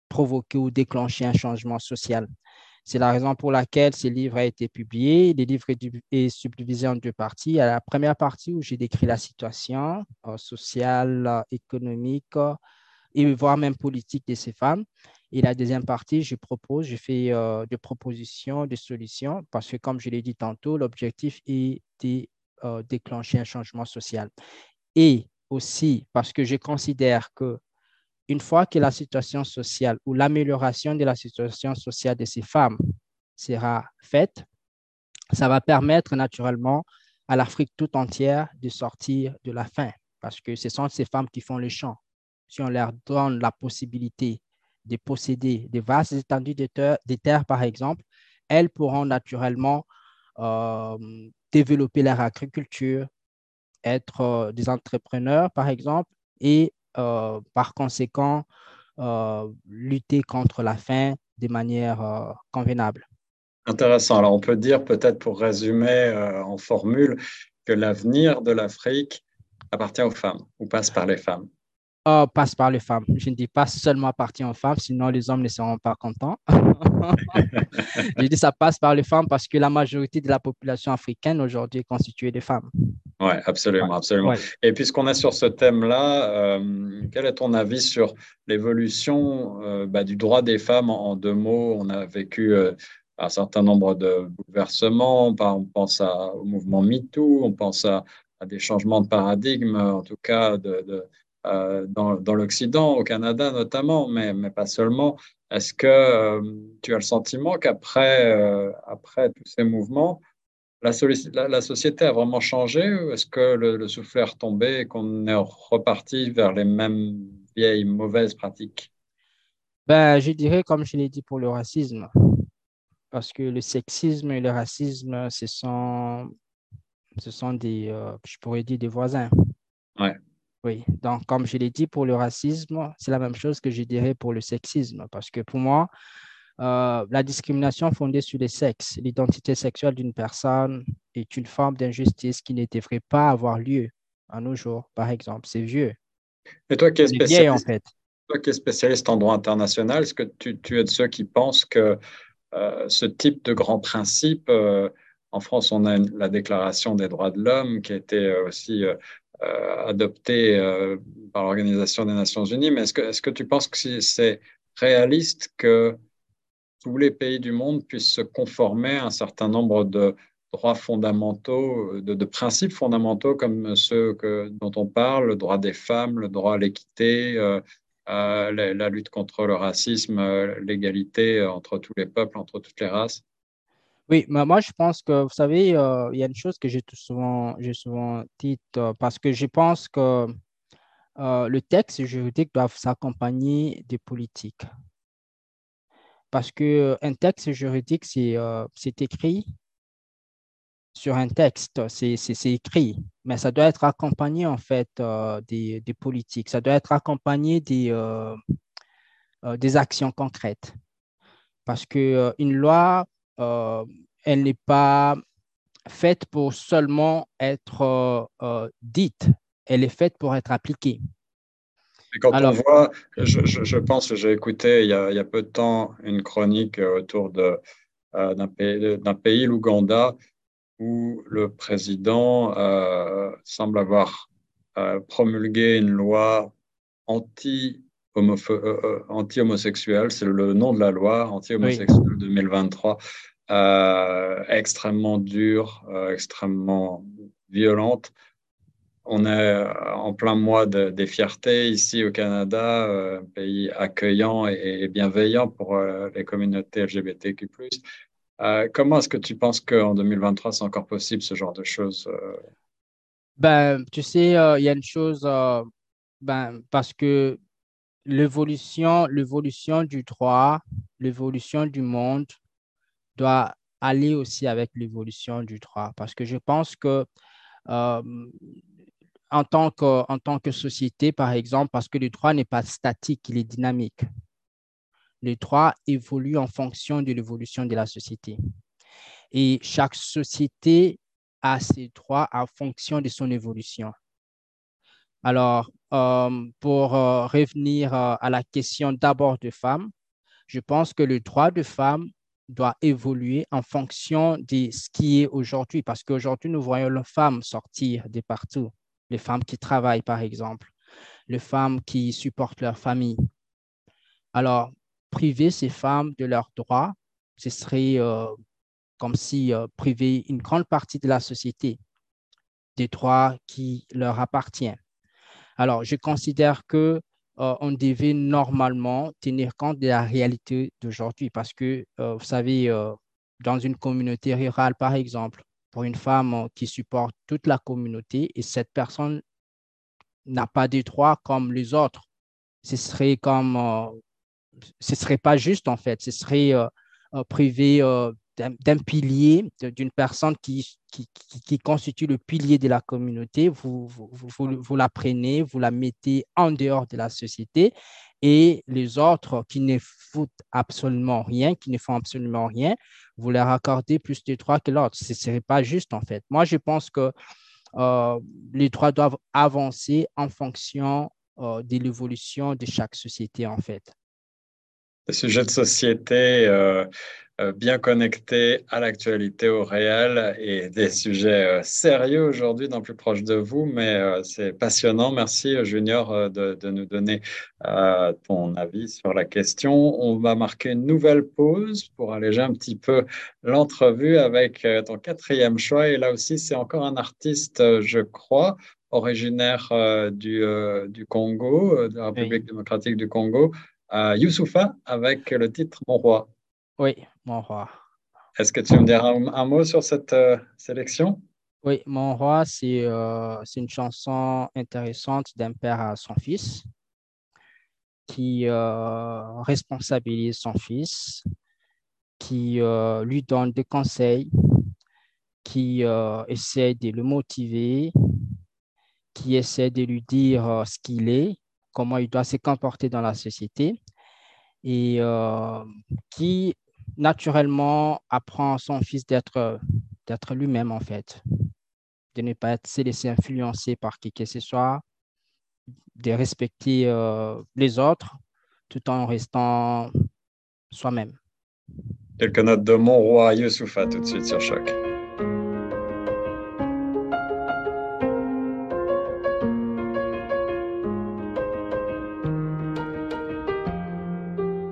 provoquer ou déclencher un changement social. C'est la raison pour laquelle ce livre a été publié. Le livre est subdivisé en deux parties. À la première partie où j'ai décrit la situation sociale, économique et voire même politique de ces femmes. Et la deuxième partie, je propose, je fais des propositions, des solutions, parce que comme je l'ai dit tantôt, l'objectif est de déclencher un changement social. Et aussi parce que je considère que une fois que la situation sociale ou l'amélioration de la situation sociale de ces femmes sera faite, ça va permettre naturellement à l'Afrique tout entière de sortir de la faim parce que ce sont ces femmes qui font le champ. Si on leur donne la possibilité de posséder des vastes étendues de terres, par exemple, elles pourront naturellement euh, développer leur agriculture, être euh, des entrepreneurs, par exemple, et par conséquent, lutter contre la faim de manière convenable. Intéressant. Alors, on peut dire peut-être pour résumer en formule que l'avenir de l'Afrique appartient aux femmes ou passe par les femmes. Oh, passe par les femmes. Je ne dis pas seulement appartient aux femmes, sinon les hommes ne seront pas contents. je dis ça passe par les femmes parce que la majorité de la population africaine aujourd'hui est constituée de femmes. Oui, absolument, absolument. Et puisqu'on est sur ce thème-là, euh, quel est ton avis sur l'évolution euh, bah, du droit des femmes en, deux mots? On a vécu euh, un certain nombre de bouleversements. On pense au mouvement MeToo, on pense à, des changements de paradigme, en tout cas de euh, dans, dans l'Occident, au Canada notamment, mais, mais pas seulement. Est-ce que euh, tu as le sentiment qu'après euh, après tous ces mouvements, la, la, société a vraiment changé Est-ce que le, le, souffle est retombé et qu'on est reparti vers les mêmes vieilles mauvaises pratiques? Ben, Je dirais, comme je l'ai dit pour le racisme, parce que le sexisme et le racisme, ce sont, ce sont des, je pourrais dire, des voisins. Ouais. Oui, donc comme je l'ai dit pour le racisme, c'est la même chose que je dirais pour le sexisme, parce que pour moi, euh, la discrimination fondée sur le sexe, l'identité sexuelle d'une personne est une forme d'injustice qui ne devrait pas avoir lieu à nos jours, par exemple. C'est vieux. Et toi qui es spécialiste, en fait. toi qui es spécialiste en droit international, est-ce que tu, es de ceux qui pensent que euh, ce type de grand principe, euh, en France, on a la Déclaration des droits de l'homme qui a été aussi adopté euh, par l'Organisation des Nations Unies, mais est-ce que, est que tu penses que c'est réaliste que tous les pays du monde puissent se conformer à un certain nombre de droits fondamentaux, de, principes fondamentaux comme ceux dont on parle, le droit des femmes, le droit à l'équité, euh, la, lutte contre le racisme, l'égalité entre tous les peuples, entre toutes les races? Oui, mais moi, je pense que, vous savez, euh, il y a une chose que j'ai souvent, j'ai souvent dite, euh, parce que je pense que euh, le texte juridique doit s'accompagner des politiques. Parce qu'un texte juridique, c'est écrit sur un texte, c'est écrit, mais ça doit être accompagné, en fait, des, des, politiques. Ça doit être accompagné des, des actions concrètes. Parce qu'une loi elle n'est pas faite pour seulement être euh, euh, dite, elle est faite pour être appliquée. quand on voit, je, pense que j'ai écouté il y, a, peu de temps une chronique autour d'un pays, pays l'Ouganda, où le président semble avoir promulgué une loi anti anti-homosexuel, c'est le nom de la loi, anti-homosexuel 2023, euh, extrêmement dure, euh, extrêmement violente. On est euh, en plein mois des fiertés ici au Canada, pays accueillant et, bienveillant pour les communautés LGBTQ+. comment est-ce que tu penses qu'en 2023, c'est encore possible ce genre de choses ben, Tu sais, il y a une chose, ben, parce que l'évolution du droit, l'évolution du monde doit aller aussi avec l'évolution du droit. Parce que je pense que euh, en, tant que, en tant que société, par exemple, parce que le droit n'est pas statique, il est dynamique. Le droit évolue en fonction de l'évolution de la société. Et chaque société a ses droits en fonction de son évolution. Alors, euh, pour euh, revenir à la question d'abord de femmes, je pense que le droit de femmes doit évoluer en fonction de ce qui est aujourd'hui, parce qu'aujourd'hui, nous voyons les femmes sortir de partout, les femmes qui travaillent, par exemple, les femmes qui supportent leur famille. Alors, priver ces femmes de leurs droits, ce serait euh, comme si euh, priver une grande partie de la société des droits qui leur appartiennent. Alors, je considère que euh, on devait normalement tenir compte de la réalité d'aujourd'hui parce que, euh, vous savez, euh, dans une communauté rurale, par exemple, pour une femme qui supporte toute la communauté et cette personne n'a pas de droits comme les autres, ce serait comme ce serait pas juste en fait. Ce serait privé d'un pilier, d'une personne qui, qui, constitue le pilier de la communauté, vous, vous, vous, la prenez, vous la mettez en dehors de la société et les autres qui ne foutent absolument rien, qui ne font absolument rien, vous leur accordez plus de droits que l'autre. Ce ne serait pas juste en fait. Moi, je pense que euh, les droits doivent avancer en fonction euh, de l'évolution de chaque société en fait. Le sujet de société, euh, bien connecté à l'actualité, au réel et des sujets euh, sérieux aujourd'hui dans Plus proche de vous, mais euh, c'est passionnant. Merci Junior de, de nous donner ton avis sur la question. On va marquer une nouvelle pause pour alléger un petit peu l'entrevue avec ton quatrième choix. Et là aussi, c'est encore un artiste, je crois, originaire du, du Congo, de la République démocratique du Congo, Youssoufa, avec le titre Mon roi. Oui, mon roi. Est-ce que tu me diras un, mot sur cette euh, sélection? Oui, Mon roi, euh, c'est une chanson intéressante d'un père à son fils qui euh, responsabilise son fils, qui lui donne des conseils, qui essaie de le motiver, qui essaie de lui dire ce qu'il est, comment il doit se comporter dans la société et qui naturellement apprend à son fils d'être d'être lui-même en fait, de ne pas être, se laisser influencer par qui que ce soit, de respecter euh, les autres tout en restant soi-même. Quelques notes de mon roi Youssoufa tout de suite sur Choc.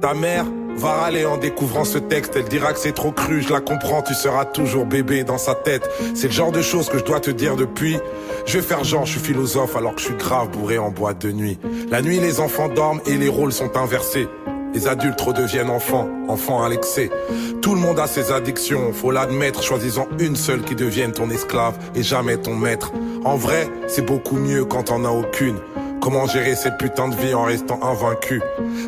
Ta mère Va râler en découvrant ce texte, elle dira que c'est trop cru, je la comprends, tu seras toujours bébé dans sa tête. C'est le genre de choses que je dois te dire depuis. Je vais faire genre, je suis philosophe alors que je suis grave bourré en boîte de nuit. La nuit, les enfants dorment et les rôles sont inversés. Les adultes redeviennent enfants, enfants à l'excès. Tout le monde a ses addictions, faut l'admettre, choisissant une seule qui devienne ton esclave et jamais ton maître. En vrai, c'est beaucoup mieux quand on a aucune. Comment gérer cette putain de vie en restant invaincu?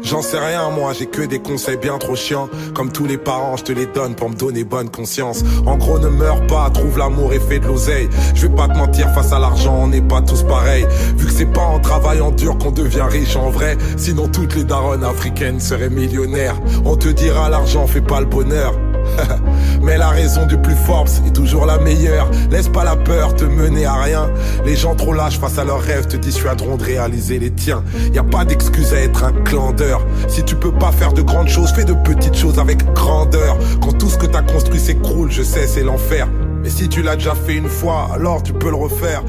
J'en sais rien moi, j'ai que des conseils bien trop chiants. Comme tous les parents, je te les donne pour me donner bonne conscience. En gros ne meurs pas, trouve l'amour et fais de l'oseille. Je vais pas te mentir, face à l'argent on n'est pas tous pareils. Vu que c'est pas en travaillant dur qu'on devient riche en vrai. Sinon toutes les daronnes africaines seraient millionnaires. On te dira l'argent fait pas le bonheur Mais la raison du plus fort est toujours la meilleure. Laisse pas la peur te mener à rien. Les gens trop lâches face à leurs rêves te dissuaderont de réaliser les tiens. Y a pas d'excuse à être un clandeur. Si tu peux pas faire de grandes choses, fais de petites choses avec grandeur. Quand tout ce que t'as construit s'écroule, je sais, c'est l'enfer. Mais si tu l'as déjà fait une fois, alors tu peux le refaire.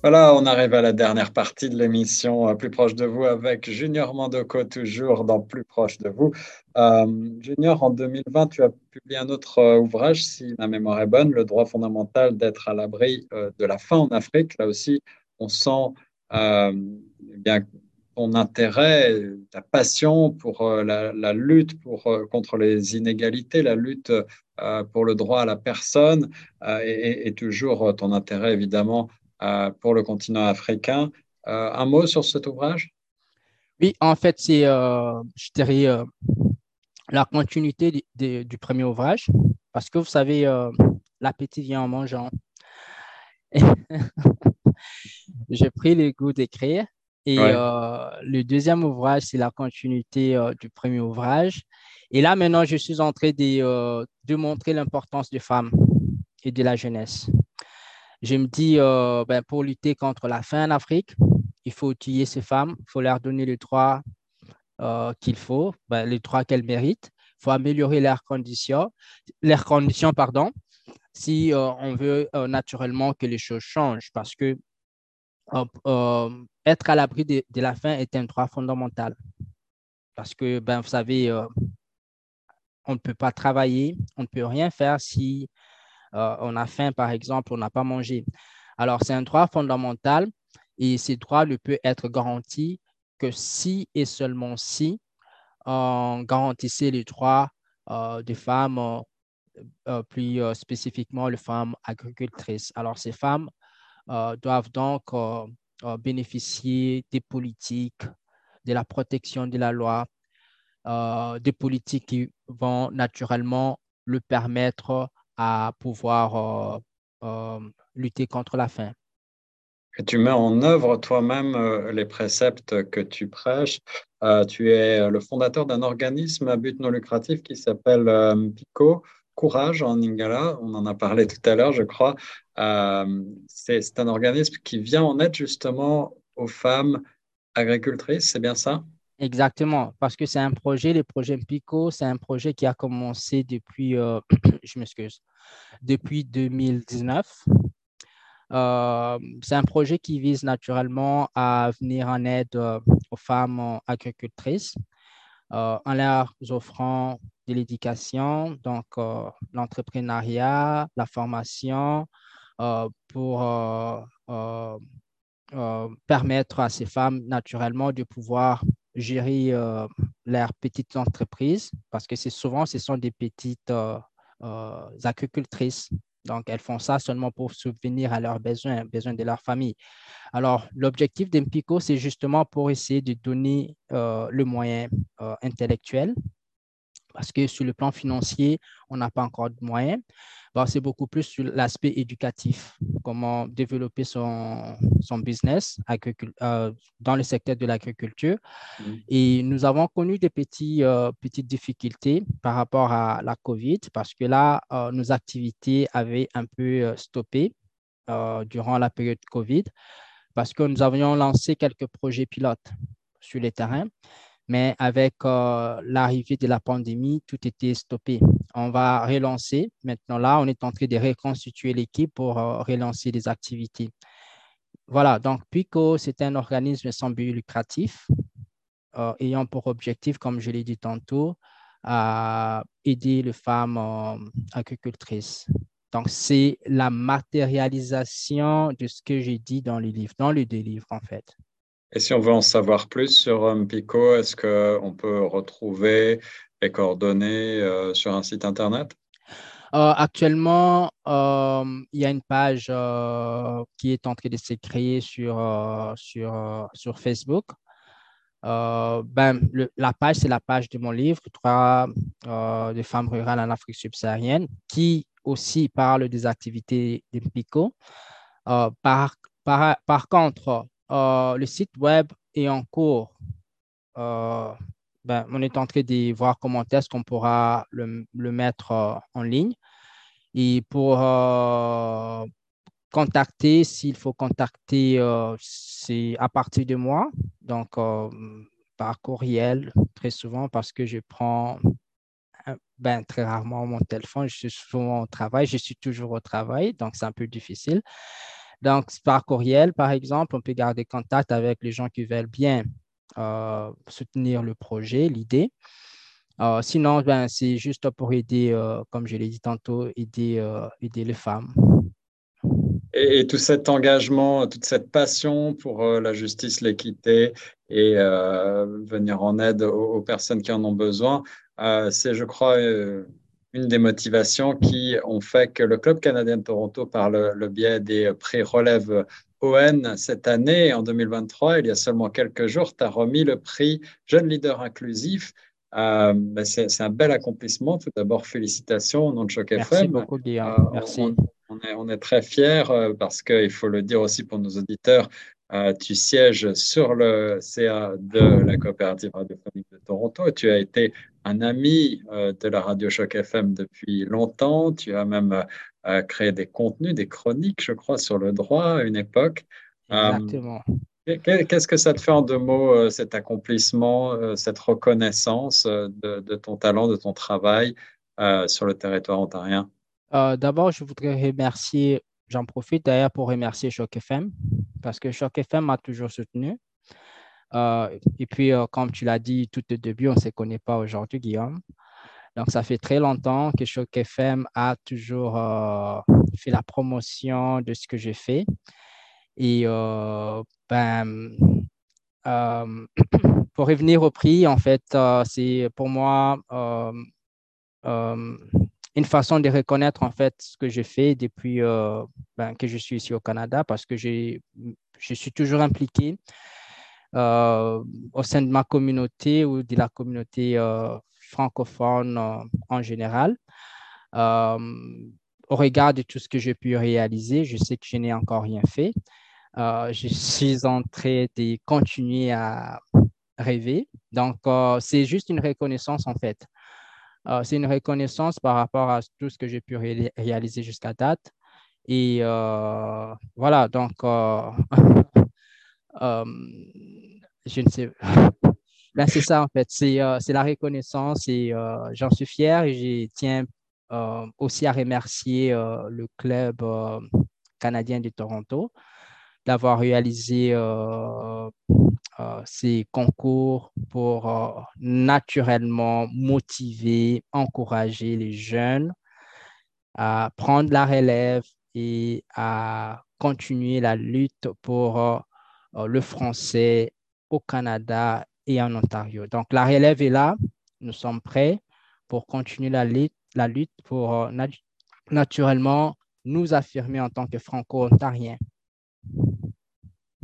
Voilà, on arrive à la dernière partie de l'émission euh, Plus proche de vous avec Junior Mandoko, toujours dans Plus proche de vous. Euh, junior, en 2020, tu as publié un autre euh, ouvrage, si ma mémoire est bonne, Le droit fondamental d'être à l'abri de la faim en Afrique. Là aussi, on sent eh bien ton intérêt, ta passion pour la, lutte contre les inégalités, la lutte pour le droit à la personne et, toujours ton intérêt évidemment pour le continent africain. Euh, un mot sur cet ouvrage? Oui, en fait, c'est, euh, je dirais, la continuité du premier ouvrage, parce que vous savez, l'appétit vient en mangeant. J'ai pris le goût d'écrire. Et le deuxième ouvrage, c'est la continuité du premier ouvrage. Et là, maintenant, je suis en train de, de montrer l'importance des femmes et de la jeunesse je me dis, euh, ben, pour lutter contre la faim en Afrique, il faut outiller ces femmes, il faut leur donner les droits euh, qu'il faut, ben, les droits qu'elles méritent. Il faut améliorer leurs conditions, leurs conditions pardon, si euh, on veut naturellement que les choses changent, parce que être à l'abri de, de, la faim est un droit fondamental. Parce que, ben, vous savez, on ne peut pas travailler, on ne peut rien faire si euh, on a faim, par exemple, on n'a pas mangé. Alors, c'est un droit fondamental et ce droit ne peut être garanti que si et seulement si on garantissait les droits euh, des femmes, euh, plus spécifiquement les femmes agricultrices. Alors, ces femmes doivent donc bénéficier des politiques, de la protection de la loi, des politiques qui vont naturellement le permettre à pouvoir lutter contre la faim. Tu mets en œuvre toi-même les préceptes que tu prêches. tu es le fondateur d'un organisme à but non lucratif qui s'appelle PICO, Courage en Ingala. On en a parlé tout à l'heure, je crois. c'est un organisme qui vient en aide justement aux femmes agricultrices, c'est bien ça? Exactement, parce que c'est un projet, le projet Pico, c'est un projet qui a commencé depuis, euh, depuis 2019. Euh, c'est un projet qui vise naturellement à venir en aide euh, aux femmes agricultrices en leur offrant de l'éducation, donc l'entrepreneuriat, la formation pour permettre à ces femmes naturellement de pouvoir gérer euh, leurs petites entreprises parce que c'est souvent, ce sont des petites euh, euh, agricultrices. Donc, elles font ça seulement pour subvenir à leurs besoins, besoins de leur famille. Alors, l'objectif d'Empico, c'est justement pour essayer de donner le moyen intellectuel parce que sur le plan financier, on n'a pas encore de moyens. C'est beaucoup plus sur l'aspect éducatif, comment développer son, son business euh, dans le secteur de l'agriculture. Mm. Et nous avons connu des petits, euh, petites difficultés par rapport à la COVID parce que là, euh, nos activités avaient un peu stoppé durant la période COVID parce que nous avions lancé quelques projets pilotes sur les terrains mais avec l'arrivée de la pandémie, tout était stoppé. On va relancer. Maintenant, là, on est en train de reconstituer l'équipe pour euh, relancer les activités. Voilà, donc PICO, c'est un organisme sans but lucratif, euh, ayant pour objectif, comme je l'ai dit tantôt, à aider les femmes agricultrices. Donc, c'est la matérialisation de ce que j'ai dit dans le livre, dans les deux livres, en fait. Et si on veut en savoir plus sur Pico, est-ce qu'on peut retrouver les coordonnées euh, sur un site Internet? Euh, Actuellement, euh, il y a une page qui est en train de se créer sur, sur, sur Facebook. ben, la page, c'est la page de mon livre, Trois des femmes rurales en Afrique subsaharienne, qui aussi parle des activités d'Empico. par, par, par contre, le site web est en cours. Euh, ben, on est en train de voir comment est-ce qu'on pourra le, mettre euh, en ligne. Et pour contacter, s'il faut contacter, c'est à partir de moi, donc par courriel, très souvent, parce que je prends ben, très rarement mon téléphone. Je suis souvent au travail, je suis toujours au travail, donc c'est un peu difficile. Donc, par courriel, par exemple, on peut garder contact avec les gens qui veulent bien euh, soutenir le projet, l'idée. Euh, sinon, ben, c'est juste pour aider, euh, comme je l'ai dit tantôt, aider, aider les femmes. Et, tout cet engagement, toute cette passion pour la justice, l'équité et venir en aide aux, personnes qui en ont besoin, c'est, je crois, une des motivations qui ont fait que le Club canadien de Toronto, par le, biais des prix relève ON cette année, en 2023, il y a seulement quelques jours, tu as remis le prix Jeune Leader Inclusif. Euh, ben, c'est un bel accomplissement. Tout d'abord, félicitations au nom de Choc Merci FM. Beaucoup, Guillaume. Euh, Merci. On, est, on, est, très fiers euh, parce qu'il faut le dire aussi pour nos auditeurs, euh, tu sièges sur le CA de la coopérative radiophonique de Toronto. Tu as été un ami euh, de la radio Choc FM depuis longtemps. Tu as même euh, créé des contenus, des chroniques, je crois, sur le droit à une époque. Exactement. Qu'est-ce que ça te fait en deux mots, cet accomplissement, cette reconnaissance de, de, ton talent, de ton travail sur le territoire ontarien? D'abord, je voudrais remercier J'en profite d'ailleurs pour remercier Choc FM parce que Choc FM m'a toujours soutenu. Euh, et puis, euh, comme tu l'as dit tout au début, on ne se connaît pas aujourd'hui, Guillaume. Donc, ça fait très longtemps que Choc FM a toujours euh, fait la promotion de ce que j'ai fait. Et ben, pour revenir au prix, en fait, c'est pour moi une façon de reconnaître en fait ce que j'ai fait depuis euh, ben, que je suis ici au Canada parce que je suis toujours impliqué au sein de ma communauté ou de la communauté francophone en général. au regard de tout ce que j'ai pu réaliser, je sais que je n'ai encore rien fait. je suis en train de continuer à rêver. Donc, c'est juste une reconnaissance en fait. Euh, c'est une reconnaissance par rapport à tout ce que j'ai pu réaliser jusqu'à date. Et euh, voilà, donc, euh, je ne sais. C'est ça, en fait. C'est la reconnaissance et j'en suis fier et je tiens aussi à remercier le club canadien de Toronto d'avoir réalisé euh, ces concours pour euh, naturellement motiver, encourager les jeunes à prendre la relève et à continuer la lutte pour euh, le français au Canada et en Ontario. Donc, la relève est là. Nous sommes prêts pour continuer la lutte, la lutte pour naturellement nous affirmer en tant que franco-ontariens.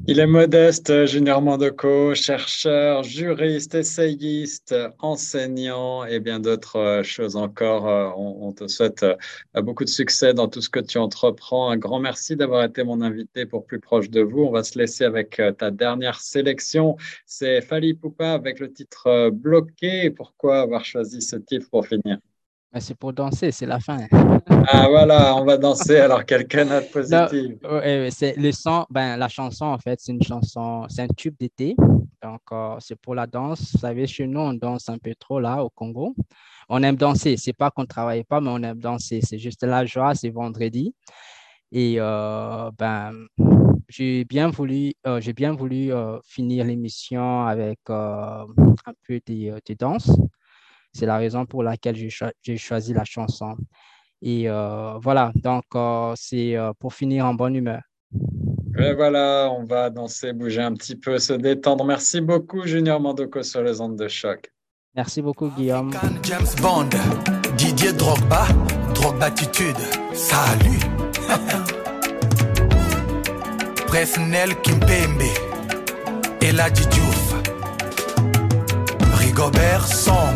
Il est modeste, Junior Mandoco, chercheur, juriste, essayiste, enseignant et bien d'autres euh, choses encore. Euh, on, te souhaite euh, beaucoup de succès dans tout ce que tu entreprends. Un grand merci d'avoir été mon invité pour Plus proche de vous. On va se laisser avec ta dernière sélection. C'est Fali Poupa avec le titre Bloqué. Pourquoi avoir choisi ce titre pour finir? C'est pour danser, c'est la fin. Ah voilà, on va danser alors quelqu'un note positive. c'est le son, ben, la chanson en fait, c'est une chanson, c'est un tube d'été. Donc euh, c'est pour la danse. Vous savez, chez nous, on danse un peu trop là au Congo. On aime danser. C'est pas qu'on ne travaille pas, mais on aime danser. C'est juste la joie, c'est vendredi. Et euh, ben, j'ai bien voulu, euh, j'ai bien voulu finir l'émission avec un peu de, de danse. C'est la raison pour laquelle j'ai choisi la chanson. Et euh, voilà, donc euh, c'est euh, pour finir en bonne humeur. Et voilà, on va danser, bouger un petit peu, se détendre. Merci beaucoup, Junior Mandoko, sur les ondes de choc. Merci beaucoup, Guillaume. James Bond, Didier Drogba, Drogbatitude, salut. Presnel Kimpembe, Ella Diouf, Rigobert Song.